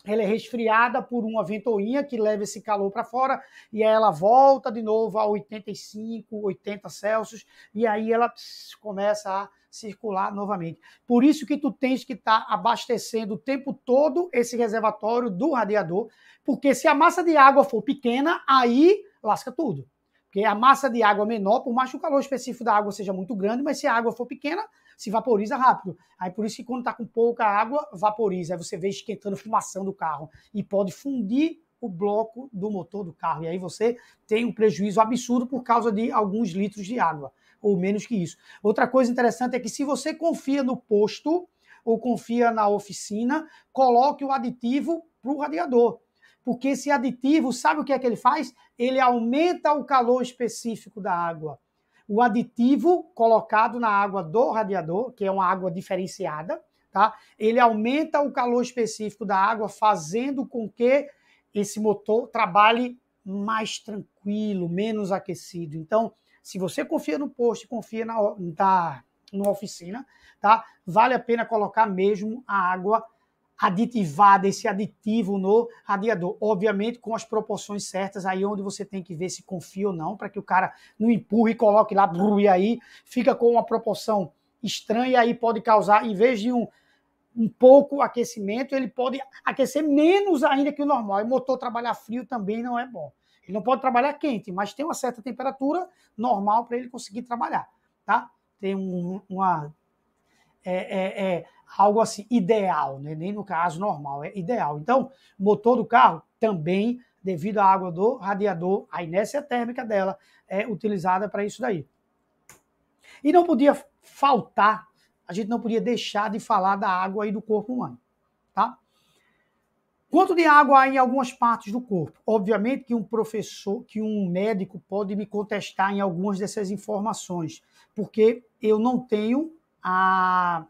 ela é resfriada por uma ventoinha que leva esse calor para fora e aí ela volta de novo a 85, 80 Celsius e aí ela pss, começa a circular novamente. Por isso que tu tens que estar tá abastecendo o tempo todo esse reservatório do radiador, porque se a massa de água for pequena, aí lasca tudo. Porque a massa de água menor, por mais que o calor específico da água seja muito grande, mas se a água for pequena, se vaporiza rápido. Aí por isso que quando está com pouca água, vaporiza. Aí você vê esquentando fumação do carro e pode fundir o bloco do motor do carro. E aí você tem um prejuízo absurdo por causa de alguns litros de água ou menos que isso. Outra coisa interessante é que se você confia no posto ou confia na oficina, coloque o aditivo para o radiador. Porque esse aditivo, sabe o que é que ele faz? Ele aumenta o calor específico da água. O aditivo colocado na água do radiador, que é uma água diferenciada, tá? Ele aumenta o calor específico da água, fazendo com que esse motor trabalhe mais tranquilo, menos aquecido. Então, se você confia no posto, confia na, na, na oficina, tá? Vale a pena colocar mesmo a água aditivada, esse aditivo no radiador. Obviamente, com as proporções certas, aí onde você tem que ver se confia ou não, para que o cara não empurre e coloque lá, e aí fica com uma proporção estranha, aí pode causar, em vez de um, um pouco aquecimento, ele pode aquecer menos ainda que o normal. E o motor trabalhar frio também não é bom. Ele não pode trabalhar quente, mas tem uma certa temperatura normal para ele conseguir trabalhar, tá? Tem um, uma é, é, é, algo assim ideal, né? nem no caso normal, é ideal. Então, motor do carro também, devido à água do radiador, a inércia térmica dela é utilizada para isso daí. E não podia faltar, a gente não podia deixar de falar da água aí do corpo humano, tá? Quanto de água há em algumas partes do corpo? Obviamente que um professor, que um médico pode me contestar em algumas dessas informações, porque eu não tenho a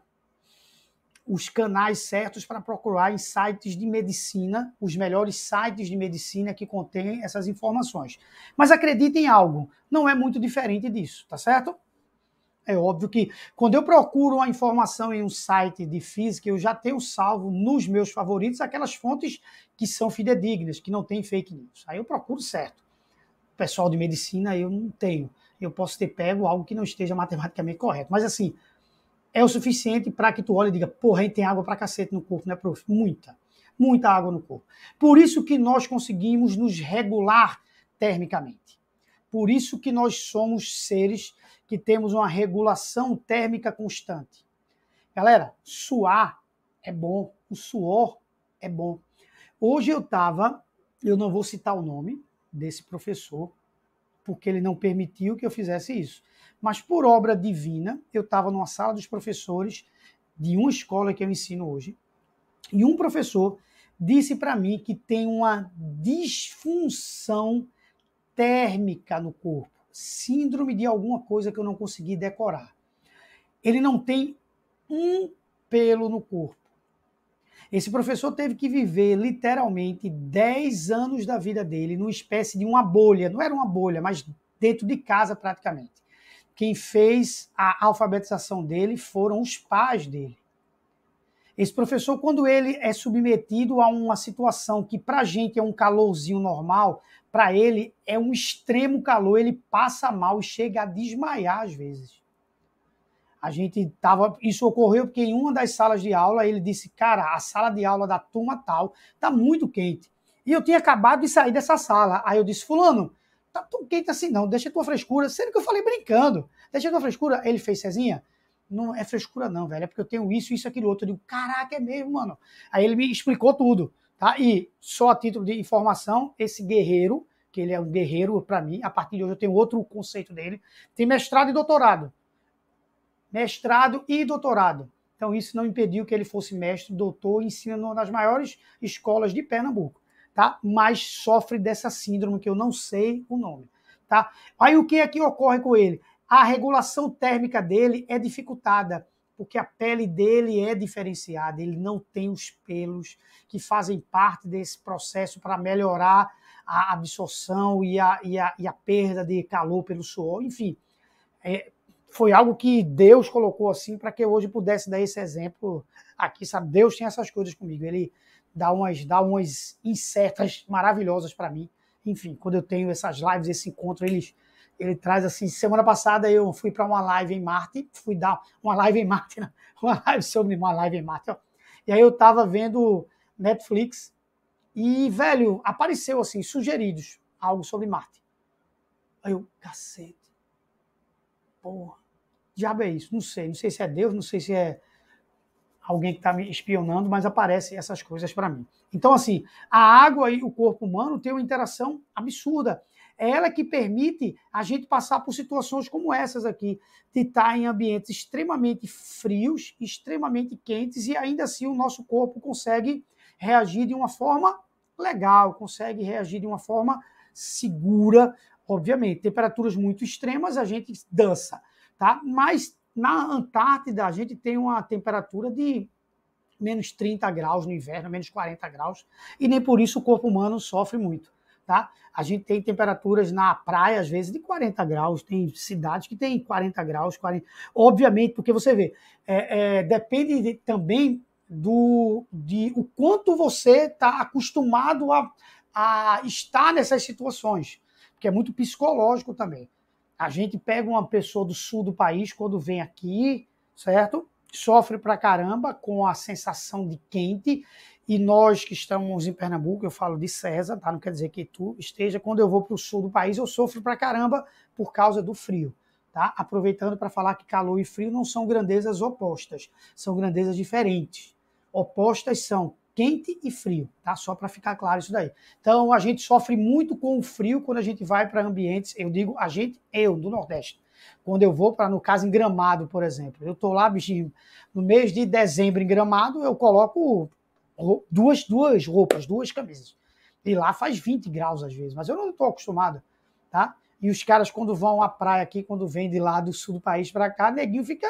os canais certos para procurar em sites de medicina, os melhores sites de medicina que contêm essas informações. Mas acredite em algo, não é muito diferente disso, tá certo? É óbvio que quando eu procuro uma informação em um site de física, eu já tenho salvo nos meus favoritos aquelas fontes que são fidedignas, que não tem fake news. Aí eu procuro certo. O pessoal de medicina eu não tenho. Eu posso ter pego algo que não esteja matematicamente correto. Mas assim, é o suficiente para que tu olhe e diga, porra, a gente tem água para cacete no corpo, né, prof? Muita, muita água no corpo. Por isso que nós conseguimos nos regular termicamente. Por isso que nós somos seres que temos uma regulação térmica constante. Galera, suar é bom, o suor é bom. Hoje eu estava, eu não vou citar o nome desse professor, porque ele não permitiu que eu fizesse isso. Mas por obra divina, eu estava numa sala dos professores de uma escola que eu ensino hoje, e um professor disse para mim que tem uma disfunção térmica no corpo, síndrome de alguma coisa que eu não consegui decorar. Ele não tem um pelo no corpo. Esse professor teve que viver literalmente 10 anos da vida dele numa espécie de uma bolha, não era uma bolha, mas dentro de casa praticamente. Quem fez a alfabetização dele foram os pais dele. Esse professor, quando ele é submetido a uma situação que para a gente é um calorzinho normal, para ele é um extremo calor, ele passa mal e chega a desmaiar às vezes. A gente tava, isso ocorreu porque em uma das salas de aula ele disse: "Cara, a sala de aula da turma tal tá muito quente". E eu tinha acabado de sair dessa sala. Aí eu disse: "Fulano, tá tão quente assim não, deixa tua frescura". Sendo que eu falei brincando. Deixa tua frescura. Ele fez Cezinha, não é frescura não, velho, é porque eu tenho isso, isso, aquilo outro. Eu digo: "Caraca, é mesmo, mano". Aí ele me explicou tudo, tá? E só a título de informação, esse guerreiro, que ele é um guerreiro para mim, a partir de hoje eu tenho outro conceito dele, tem mestrado e doutorado mestrado e doutorado. Então, isso não impediu que ele fosse mestre, doutor, ensina das maiores escolas de Pernambuco, tá? Mas sofre dessa síndrome que eu não sei o nome, tá? Aí o que é que ocorre com ele? A regulação térmica dele é dificultada, porque a pele dele é diferenciada, ele não tem os pelos que fazem parte desse processo para melhorar a absorção e a, e, a, e a perda de calor pelo suor, enfim. É, foi algo que Deus colocou assim para que eu hoje pudesse dar esse exemplo aqui, sabe? Deus tem essas coisas comigo. Ele dá umas, dá umas insetas maravilhosas para mim. Enfim, quando eu tenho essas lives, esse encontro, ele, ele traz assim. Semana passada eu fui para uma live em Marte, fui dar uma live em Marte, [LAUGHS] uma live sobre uma live em Marte. Ó. E aí eu tava vendo Netflix e, velho, apareceu assim, sugeridos algo sobre Marte. Aí eu, cacete. Porra diabo é isso? Não sei. Não sei se é Deus, não sei se é alguém que está me espionando, mas aparecem essas coisas para mim. Então, assim, a água e o corpo humano têm uma interação absurda. É ela que permite a gente passar por situações como essas aqui, de estar em ambientes extremamente frios, extremamente quentes, e ainda assim o nosso corpo consegue reagir de uma forma legal, consegue reagir de uma forma segura. Obviamente, temperaturas muito extremas a gente dança tá? Mas na Antártida a gente tem uma temperatura de menos 30 graus no inverno, menos 40 graus, e nem por isso o corpo humano sofre muito. Tá? A gente tem temperaturas na praia, às vezes, de 40 graus, tem cidades que tem 40 graus, 40. Obviamente, porque você vê, é, é, depende de, também do de o quanto você está acostumado a, a estar nessas situações, porque é muito psicológico também. A gente pega uma pessoa do sul do país quando vem aqui, certo? Sofre pra caramba com a sensação de quente. E nós que estamos em Pernambuco, eu falo de César, tá? Não quer dizer que tu esteja. Quando eu vou para o sul do país, eu sofro pra caramba por causa do frio. Tá? Aproveitando para falar que calor e frio não são grandezas opostas, são grandezas diferentes. Opostas são quente e frio, tá? Só para ficar claro isso daí. Então a gente sofre muito com o frio quando a gente vai para ambientes, eu digo a gente, eu, do Nordeste. Quando eu vou para, no caso, em Gramado, por exemplo. Eu tô lá, bichinho, no mês de dezembro em Gramado, eu coloco duas, duas roupas, duas camisas. E lá faz 20 graus às vezes, mas eu não estou acostumado, tá? E os caras, quando vão à praia aqui, quando vêm de lá do sul do país para cá, neguinho fica,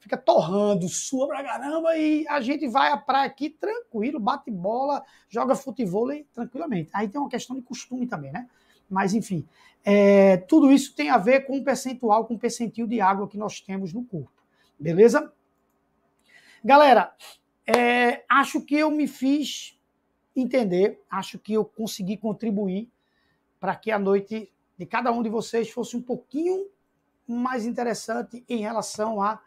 fica torrando, sua pra caramba, e a gente vai à praia aqui tranquilo, bate bola, joga futebol tranquilamente. Aí tem uma questão de costume também, né? Mas, enfim, é, tudo isso tem a ver com o percentual, com o percentil de água que nós temos no corpo. Beleza? Galera, é, acho que eu me fiz entender, acho que eu consegui contribuir para que a noite de cada um de vocês fosse um pouquinho mais interessante em relação a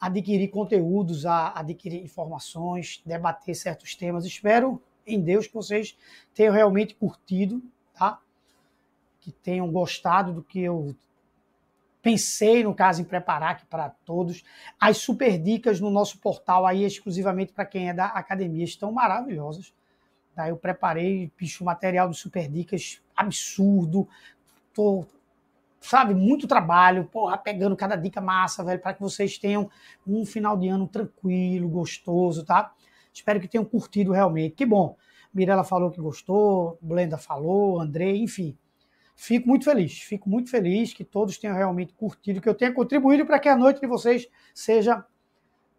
adquirir conteúdos, a adquirir informações, debater certos temas. Espero em Deus que vocês tenham realmente curtido, tá? Que tenham gostado do que eu pensei, no caso, em preparar aqui para todos. As super dicas no nosso portal aí, exclusivamente para quem é da academia, estão maravilhosas. Tá? Eu preparei, bicho, material de super dicas absurdo, tô, sabe, muito trabalho, porra, pegando cada dica massa, velho, para que vocês tenham um final de ano tranquilo, gostoso, tá? Espero que tenham curtido realmente. Que bom. Mirella falou que gostou, Blenda falou, André, enfim. Fico muito feliz, fico muito feliz que todos tenham realmente curtido, que eu tenha contribuído para que a noite de vocês seja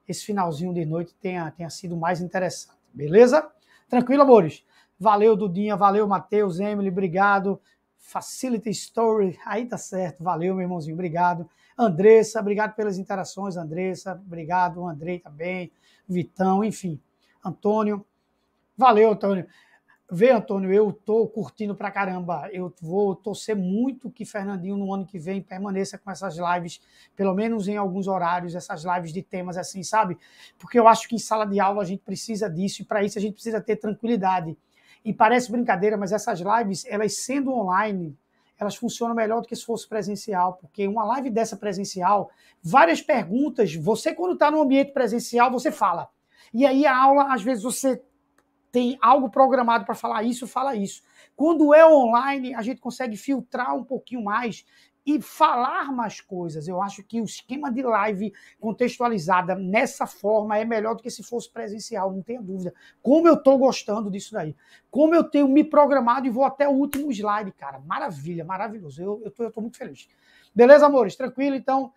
esse finalzinho de noite tenha, tenha sido mais interessante. Beleza? Tranquilo, amores? Valeu, Dudinha, valeu, Matheus, Emily, obrigado. Facility Story. Aí tá certo. Valeu, meu irmãozinho. Obrigado. Andressa, obrigado pelas interações, Andressa. Obrigado, Andrei também. Vitão, enfim. Antônio. Valeu, Antônio. Vê, Antônio, eu tô curtindo pra caramba. Eu vou torcer muito que Fernandinho no ano que vem permaneça com essas lives, pelo menos em alguns horários, essas lives de temas assim, sabe? Porque eu acho que em sala de aula a gente precisa disso e para isso a gente precisa ter tranquilidade. E parece brincadeira, mas essas lives, elas sendo online, elas funcionam melhor do que se fosse presencial, porque uma live dessa presencial, várias perguntas, você quando está no ambiente presencial, você fala. E aí a aula, às vezes você tem algo programado para falar isso, fala isso. Quando é online, a gente consegue filtrar um pouquinho mais e falar mais coisas. Eu acho que o esquema de live contextualizada nessa forma é melhor do que se fosse presencial, não tenha dúvida. Como eu estou gostando disso daí. Como eu tenho me programado e vou até o último slide, cara. Maravilha, maravilhoso. Eu, tô, eu tô muito feliz. Beleza, amores? Tranquilo? Então,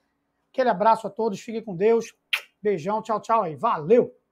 aquele abraço a todos. Fiquem com Deus. Beijão, tchau, tchau aí. Valeu!